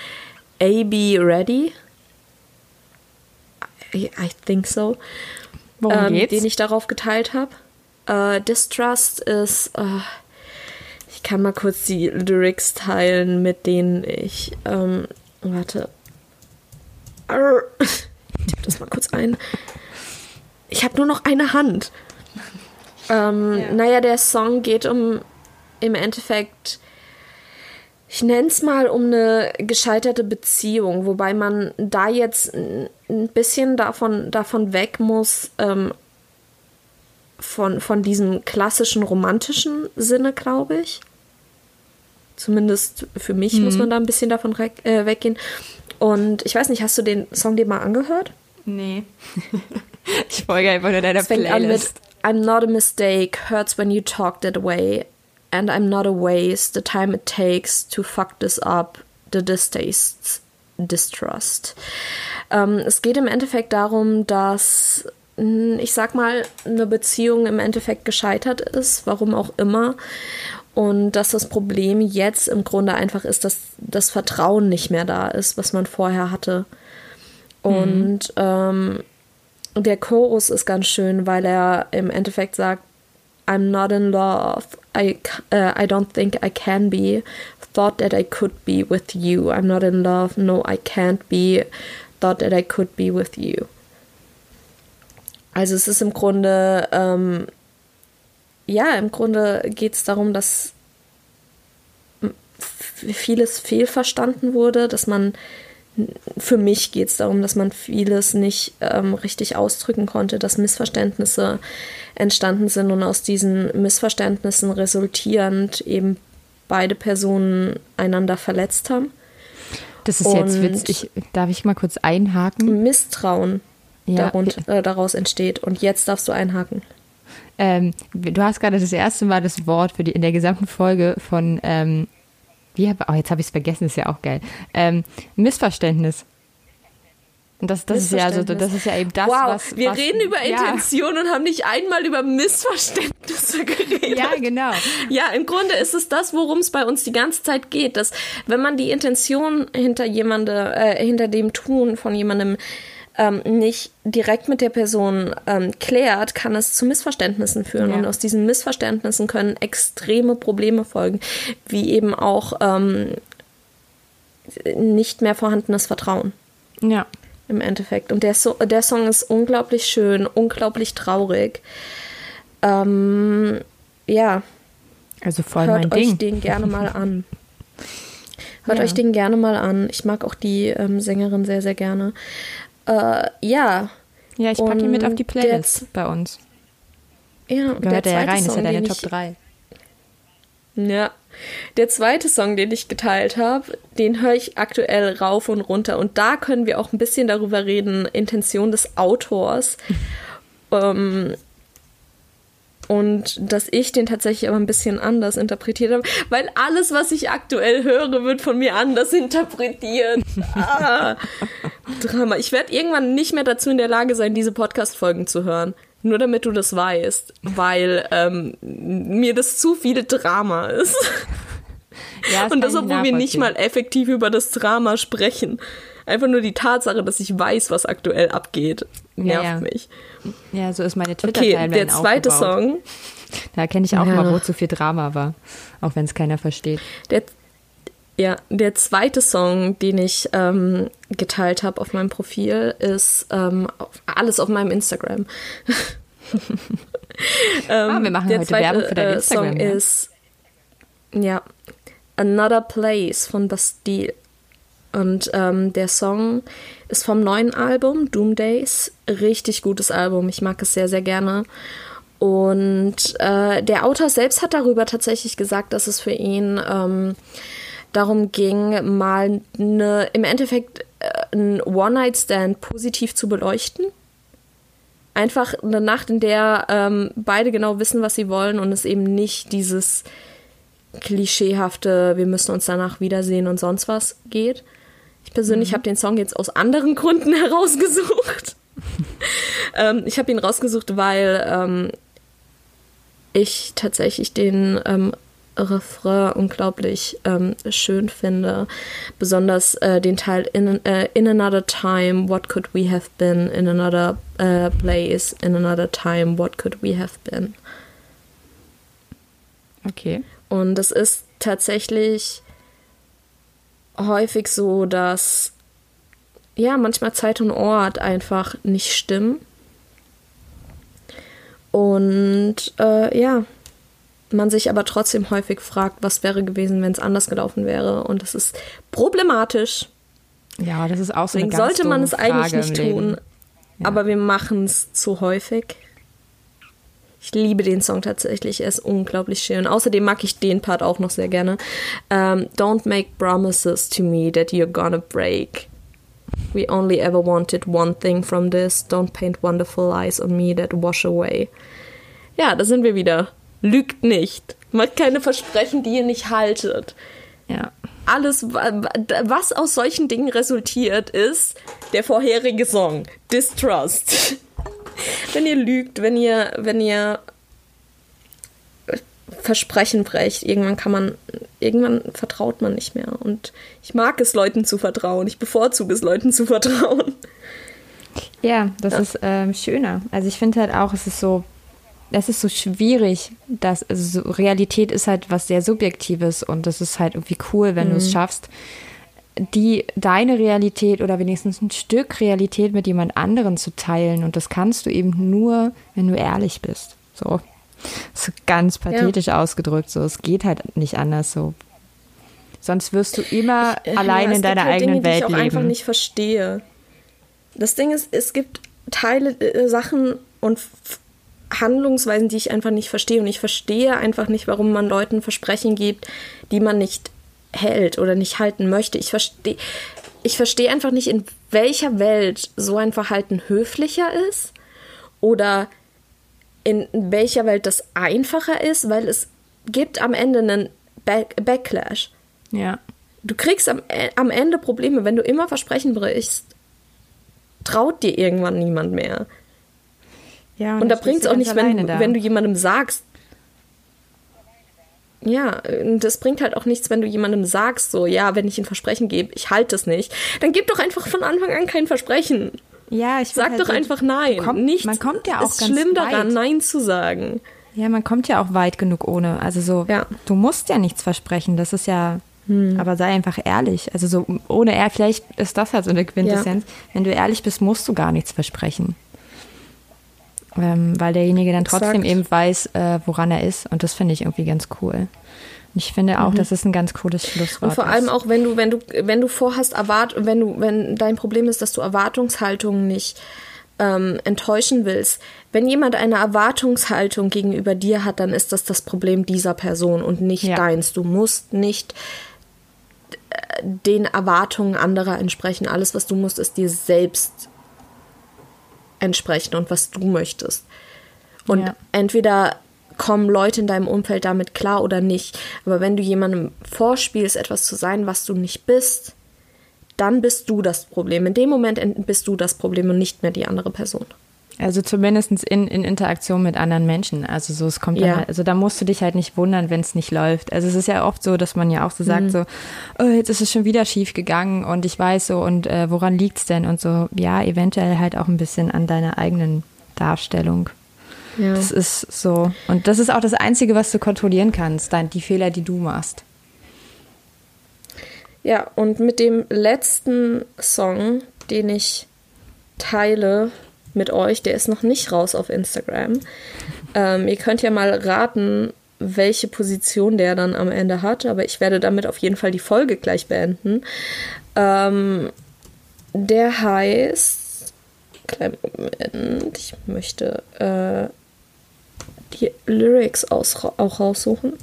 AB Ready? I, I think so. Worum ähm, geht's? Den ich darauf geteilt habe. Äh, Distrust ist, äh, kann mal kurz die Lyrics teilen, mit denen ich, ähm, warte. Arr. Ich tippe das mal kurz ein. Ich habe nur noch eine Hand. Ähm, Ja. Naja, der Song geht um im Endeffekt, ich nenne es mal um eine gescheiterte Beziehung, wobei man da jetzt ein bisschen davon, davon weg muss, ähm, von, von diesem klassischen romantischen Sinne, glaube ich. Zumindest für mich muss man da ein bisschen davon äh, weggehen. Und ich weiß nicht, hast du den Song dir mal angehört? Nee. ich folge einfach nur deiner Es fängt an mit Playlist. I'm not a mistake, hurts when you talk that way. And I'm not a waste, the time it takes to fuck this up, the distaste, distrust. Ähm, es geht im Endeffekt darum, dass, mh, ich sag mal, eine Beziehung im Endeffekt gescheitert ist, warum auch immer. Und dass das Problem jetzt im Grunde einfach ist, dass das Vertrauen nicht mehr da ist, was man vorher hatte. Und ähm, der Chorus ist ganz schön, weil er im Endeffekt sagt, I'm not in love. I, uh, I don't think I can be. Thought that I could be with you. I'm not in love. No, I can't be. Thought that I could be with you. Also es ist im Grunde, ähm, ja, im Grunde geht es darum, dass vieles fehlverstanden wurde, dass man für mich geht es darum, dass man vieles nicht ähm, richtig ausdrücken konnte, dass Missverständnisse entstanden sind und aus diesen Missverständnissen resultierend eben beide Personen einander verletzt haben. Das ist jetzt Und- witzig. Darf ich mal kurz einhaken? Misstrauen Ja, darund, äh, daraus entsteht. Und jetzt darfst du einhaken. Ähm, du hast gerade das erste Mal das Wort für die in der gesamten Folge von ähm, wie hab, oh, jetzt habe ich es vergessen, ist ja auch geil. Ähm, Missverständnis. Und das, das ist ja also das ist ja eben das, wow, was wir was, reden über ja, Intention und haben nicht einmal über Missverständnisse geredet. Ja, genau. Ja, im Grunde ist es das, worum es bei uns die ganze Zeit geht, dass wenn man die Intention hinter jemandem, äh, hinter dem Tun von jemandem ähm, nicht direkt mit der Person ähm, klärt, kann es zu Missverständnissen führen. Ja. Und aus diesen Missverständnissen können extreme Probleme folgen, wie eben auch ähm, nicht mehr vorhandenes Vertrauen Ja. im Endeffekt. Und der, so der Song ist unglaublich schön, unglaublich traurig. Ähm, ja, Also voll hört mein euch Ding. den gerne mal an. Hört Ja. euch den gerne mal an. Ich mag auch die ähm, Sängerin sehr, sehr gerne. Äh, ja. Ja, ich packe ihn mit auf die Playlist der- bei uns. Ja, und Gehört der er ja rein, ist ja Song, deine Top ich, 3. Ja. Der zweite Song, den ich geteilt habe, den höre ich aktuell rauf und runter. Und da können wir auch ein bisschen darüber reden, Intention des Autors. ähm, und dass ich den tatsächlich aber ein bisschen anders interpretiert habe, weil alles, was ich aktuell höre, wird von mir anders interpretiert. Ah, Drama. Ich werde irgendwann nicht mehr dazu in der Lage sein, diese Podcast-Folgen zu hören. Nur damit du das weißt. Weil ähm, mir das zu viel Drama ist. Ja, das Und das, obwohl wir nicht mal effektiv über das Drama sprechen. Einfach nur die Tatsache, dass ich weiß, was aktuell abgeht, nervt ja, ja. mich. Ja, so ist meine Twitter-Timeline Okay, der zweite aufgebaut. Song. Da kenne ich auch ja. mal, wo zu viel Drama war. Auch wenn es keiner versteht. Der, ja, der zweite Song, den ich ähm, geteilt habe auf meinem Profil, ist ähm, alles auf meinem Instagram. ähm, ah, wir machen der heute zweite, Werbung für dein äh, Instagram. Song ja. ist ja Another Place von Bastille. Und ähm, der Song ist vom neuen Album Doom Days. Richtig gutes Album. Ich mag es sehr, sehr gerne. Und äh, der Autor selbst hat darüber tatsächlich gesagt, dass es für ihn ähm, darum ging, mal eine, im Endeffekt äh, ein One-Night-Stand positiv zu beleuchten. Einfach eine Nacht, in der ähm, beide genau wissen, was sie wollen und es eben nicht dieses klischeehafte, wir müssen uns danach wiedersehen und sonst was geht persönlich mhm. habe den Song jetzt aus anderen Gründen herausgesucht. ähm, ich habe ihn rausgesucht, weil ähm, ich tatsächlich den ähm, Refrain unglaublich ähm, schön finde. Besonders äh, den Teil in, äh, in another time, what could we have been? In another uh, place, in another time, what could we have been? Okay. Und es ist tatsächlich häufig so, dass ja, manchmal Zeit und Ort einfach nicht stimmen. Und äh, ja, man sich aber trotzdem häufig fragt, was wäre gewesen, wenn es anders gelaufen wäre. Und das ist problematisch. Ja, das ist auch so. Deswegen sollte man es eigentlich nicht tun. Ja. Aber wir machen es zu häufig. Ich liebe den Song tatsächlich, er ist unglaublich schön. Außerdem mag ich den Part auch noch sehr gerne. Um, ähm, Don't make promises to me that you're gonna break. We only ever wanted one thing from this. Don't paint wonderful eyes on me that wash away. Ja, da sind wir wieder. Lügt nicht. Macht keine Versprechen, die ihr nicht haltet. Ja. Alles, was aus solchen Dingen resultiert, ist der vorherige Song. Distrust wenn ihr lügt, wenn ihr, wenn ihr Versprechen brecht, irgendwann kann man, irgendwann vertraut man nicht mehr. Und ich mag es, Leuten zu vertrauen. Ich bevorzuge es, Leuten zu vertrauen. Ja, das ja. ist ähm, schöner. Also ich finde halt auch, es ist so, es ist so schwierig, dass also so Realität ist halt was sehr Subjektives und das ist halt irgendwie cool, wenn mhm. du es schaffst, die deine Realität oder wenigstens ein Stück Realität mit jemand anderen zu teilen. Und das kannst du eben nur, wenn du ehrlich bist. So. So ganz pathetisch ja. ausgedrückt. So, es geht halt nicht anders so. Sonst wirst du immer ich, allein ja, in deiner halt eigenen Dinge, Welt die ich auch leben. einfach nicht verstehe. Das Ding ist, es gibt Teile, äh, Sachen und Handlungsweisen, die ich einfach nicht verstehe. Und ich verstehe einfach nicht, warum man Leuten Versprechen gibt, die man nicht hält oder nicht halten möchte. Ich verstehe ich verstehe einfach nicht, in welcher Welt so ein Verhalten höflicher ist oder in welcher Welt das einfacher ist, weil es gibt am Ende einen Back Backlash. Ja. Du kriegst am, äh, am Ende Probleme, wenn du immer Versprechen brichst. Traut dir irgendwann niemand mehr. Ja, und, und da bringt es auch nicht, wenn, wenn du jemandem sagst, ja, das bringt halt auch nichts, wenn du jemandem sagst, so, ja, wenn ich ein Versprechen gebe, ich halte es nicht. Dann gib doch einfach von Anfang an kein Versprechen. Ja, ich sag halt doch so, einfach nein. Kommt, Nichts man kommt ja auch ist schlimm weit. daran, nein zu sagen. Ja, man kommt ja auch weit genug ohne. Also so, ja. du musst ja nichts versprechen. Das ist ja, hm. aber sei einfach ehrlich. Also so ohne er, vielleicht ist das halt so eine Quintessenz. Ja. Wenn du ehrlich bist, musst du gar nichts versprechen. Ähm, weil derjenige dann trotzdem Exakt. eben weiß, äh, woran er ist. Und das finde ich irgendwie ganz cool. Ich finde auch, mhm. das ist ein ganz cooles Schlusswort. Und vor allem auch, wenn du, wenn du, wenn du vorhast, erwart, wenn du, wenn dein Problem ist, dass du Erwartungshaltungen nicht ähm, enttäuschen willst. Wenn jemand eine Erwartungshaltung gegenüber dir hat, dann ist das das Problem dieser Person und nicht ja. deins. Du musst nicht äh, den Erwartungen anderer entsprechen. Alles, was du musst, ist dir selbst entsprechen und was du möchtest. Und ja. entweder kommen Leute in deinem Umfeld damit klar oder nicht. Aber wenn du jemandem vorspielst, etwas zu sein, was du nicht bist, dann bist du das Problem. In dem Moment bist du das Problem und nicht mehr die andere Person. Also zumindest in, in Interaktion mit anderen Menschen. Also so, es kommt ja. Halt, also da musst du dich halt nicht wundern, wenn es nicht läuft. Also es ist ja oft so, dass man ja auch so sagt, mhm. so, oh, jetzt ist es schon wieder schief gegangen und ich weiß so, und äh, woran liegt's denn? Und so, ja, eventuell halt auch ein bisschen an deiner eigenen Darstellung. Ja. Das ist so. Und das ist auch das Einzige, was du kontrollieren kannst, dein, die Fehler, die du machst. Ja, und mit dem letzten Song, den ich teile mit euch, der ist noch nicht raus auf Instagram. Ähm, ihr könnt ja mal raten, welche Position der dann am Ende hat, aber ich werde damit auf jeden Fall die Folge gleich beenden. Ähm, der heißt, kleinen Moment, ich möchte äh, die Lyrics aus, auch raussuchen,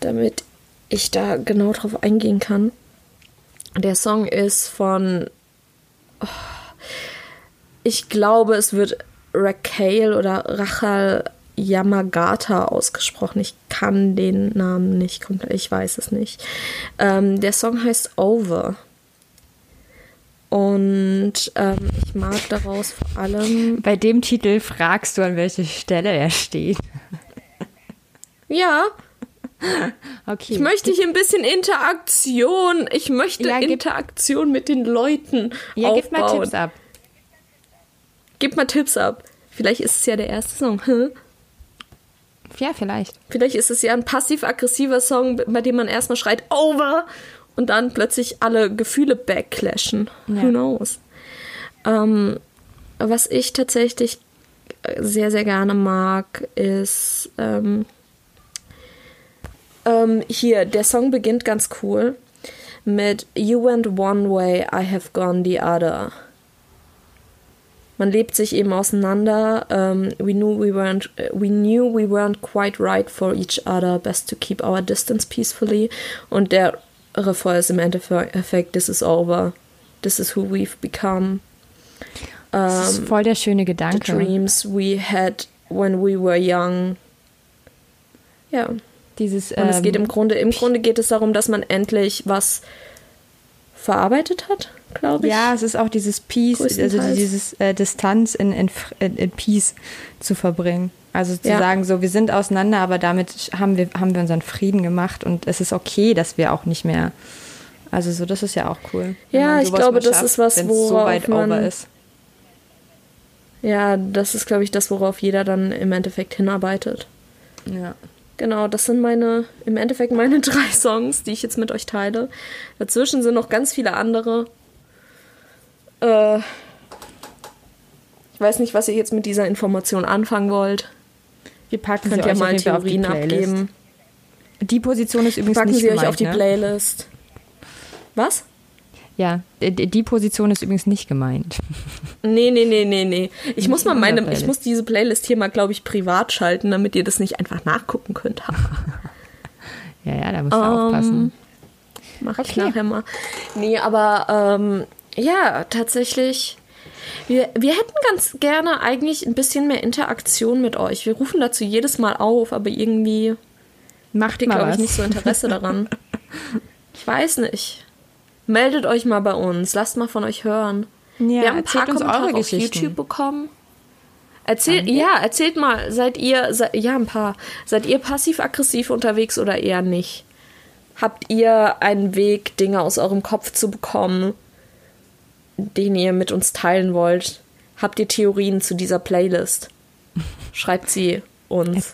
damit ich da genau drauf eingehen kann. Der Song ist von. Oh, ich glaube, es wird Raquel oder Rachel Yamagata ausgesprochen. Ich kann den Namen nicht komplett, ich weiß es nicht. Ähm, der Song heißt Over. Und ähm, ich mag daraus vor allem. Bei dem Titel fragst du, an welcher Stelle er steht. Ja, Okay. Ich möchte hier ein bisschen Interaktion. Ich möchte ja, Interaktion mit den Leuten. Ja, aufbauen. gib mal Tipps ab. Gib mal Tipps ab. Vielleicht ist es ja der erste Song. Hm? Ja, vielleicht. Vielleicht ist es ja ein passiv-aggressiver Song, bei dem man erstmal schreit Over und dann plötzlich alle Gefühle backclashen. Ja. Who knows? Ähm, was ich tatsächlich sehr, sehr gerne mag, ist ähm, ähm, hier, der Song beginnt ganz cool mit You went one way, I have gone the other. Man lebt sich eben auseinander. Um, we knew we weren't, we knew we weren't quite right for each other. Best to keep our distance peacefully. Und der Refrain ist im Endeffekt This is over. This is who we've become. Um, das ist voll der schöne Gedanke. The dreams we had when we were young. Ja. Dieses, und es geht im ähm, Grunde, im Grunde geht es darum, dass man endlich was verarbeitet hat, glaube ich. Ja, es ist auch dieses Peace, also dieses äh, Distanz in, in, in, Peace zu verbringen. Also zu ja. sagen, so, wir sind auseinander, aber damit haben wir, haben wir unseren Frieden gemacht und es ist okay, dass wir auch nicht mehr. Also so, das ist ja auch cool. Ja, ich glaube, das schafft, ist was, worauf so weit man, over ist. Ja, das ist, glaube ich, das, worauf jeder dann im Endeffekt hinarbeitet. Ja. Genau, das sind meine, im Endeffekt meine drei Songs, die ich jetzt mit euch teile. Dazwischen sind noch ganz viele andere. Äh, ich weiß nicht, was ihr jetzt mit dieser Information anfangen wollt. Wir packen Könnt sie ihr mal Theorien abgeben. Die Position ist übrigens packen nicht sie gemeint, euch auf die ne? Playlist. Was? Ja, die Position ist übrigens nicht gemeint. Nee, nee, nee, nee, nee. Ich muss mal meine, ich muss diese Playlist hier mal, glaube ich, privat schalten, damit ihr das nicht einfach nachgucken könnt. ja, ja, da musst du um, aufpassen. Mach okay. ich nachher mal. Nee, aber ähm, ja, tatsächlich. Wir, wir hätten ganz gerne eigentlich ein bisschen mehr Interaktion mit euch. Wir rufen dazu jedes Mal auf, aber irgendwie macht ihr, glaube ich, nicht so Interesse daran. Ich weiß nicht. Meldet euch mal bei uns, lasst mal von euch hören. Ja, Wir haben ein paar Kommentare auf YouTube bekommen. Erzählt, ja, erzählt mal, seid ihr, seid, ja, ein paar, seid ihr passiv-aggressiv unterwegs oder eher nicht? Habt ihr einen Weg, Dinge aus eurem Kopf zu bekommen, den ihr mit uns teilen wollt? Habt ihr Theorien zu dieser Playlist? Schreibt sie uns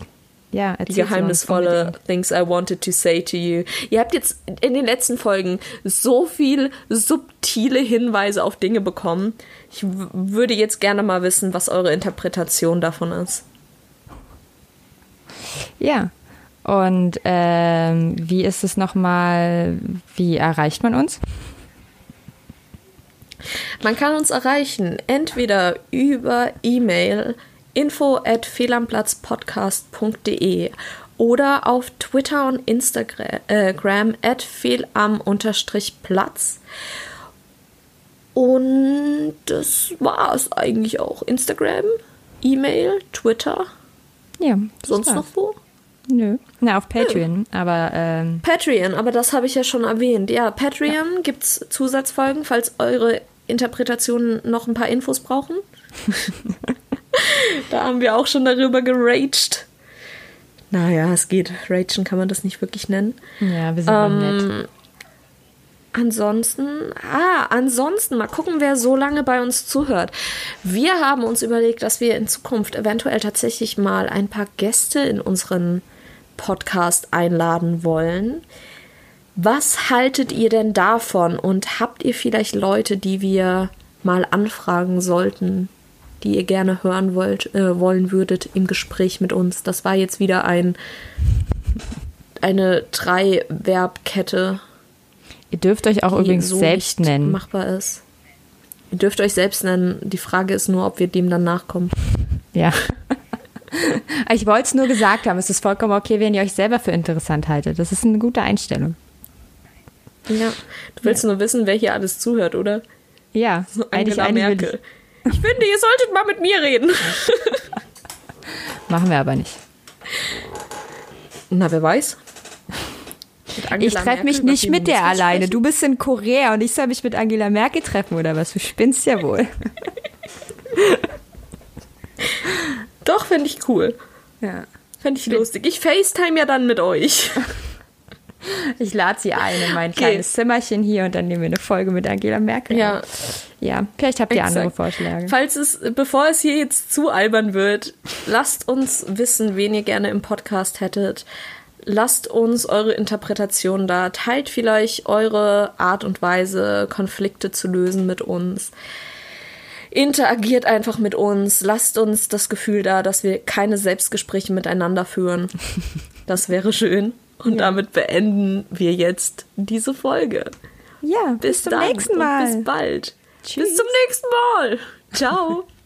ja, die geheimnisvolle Things I wanted to say to you. Ihr habt jetzt in den letzten Folgen so viel subtile Hinweise auf Dinge bekommen. Ich würde jetzt gerne mal wissen, was eure Interpretation davon ist. Ja. Und ähm, wie ist es nochmal, wie erreicht man uns? Man kann uns erreichen, entweder über E-Mail info at fehlamplatzpodcast.de oder auf Twitter und Instagram äh, at fehlam-platz. Und das war es eigentlich auch. Instagram, E-Mail, Twitter. Ja. Sonst noch wo? Nö. Na, auf Patreon, aber ähm, Patreon, aber das habe ich ja schon erwähnt. Ja, Patreon gibt's Zusatzfolgen, falls eure Interpretationen noch ein paar Infos brauchen. da haben wir auch schon darüber geraged. Naja, es geht. Ragen kann man das nicht wirklich nennen. ja, wir sind ähm, nett. Ansonsten, ah, ansonsten, mal gucken, wer so lange bei uns zuhört. Wir haben uns überlegt, dass wir in Zukunft eventuell tatsächlich mal ein paar Gäste in unseren Podcast einladen wollen. Was haltet ihr denn davon? Und habt ihr vielleicht Leute, die wir mal anfragen sollten, die ihr gerne hören wollt, äh, wollen würdet im Gespräch mit uns? Das war jetzt wieder ein eine Drei-Verbkette. Ihr dürft euch auch übrigens so selbst nennen. Machbar ist. Ihr dürft euch selbst nennen. Die Frage ist nur, ob wir dem dann nachkommen. Ja. ich wollte es nur gesagt haben. Es ist vollkommen okay, wenn ihr euch selber für interessant haltet. Das ist eine gute Einstellung. Ja. Du willst nur wissen, wer hier alles zuhört, oder? Ja, So eigentlich, Angela eigentlich Merkel. Ich finde, ihr solltet mal mit mir reden. machen wir aber nicht. Na, wer weiß. Ich treffe mich Merkel nicht mit der alleine. sprechen? Du bist in Korea und ich soll mich mit Angela Merkel treffen oder was? Du spinnst ja wohl. Doch, fände ich cool. Ja. Fände ich lustig. Ich FaceTime ja dann mit euch. Ich lade sie ein in mein Okay. kleines Zimmerchen hier und dann nehmen wir eine Folge mit Angela Merkel. Ja. Ja, vielleicht habt ihr Exakt. andere Vorschläge. Falls es, bevor es hier jetzt zu albern wird, lasst uns wissen, wen ihr gerne im Podcast hättet. Lasst uns eure Interpretation da. Teilt vielleicht eure Art und Weise, Konflikte zu lösen mit uns. Interagiert einfach mit uns. Lasst uns das Gefühl da, dass wir keine Selbstgespräche miteinander führen. Das wäre schön. Und damit beenden wir jetzt diese Folge. Ja, bis, Bis zum dann nächsten und Mal. bis bald. Tschüss. Bis zum nächsten Mal. Ciao.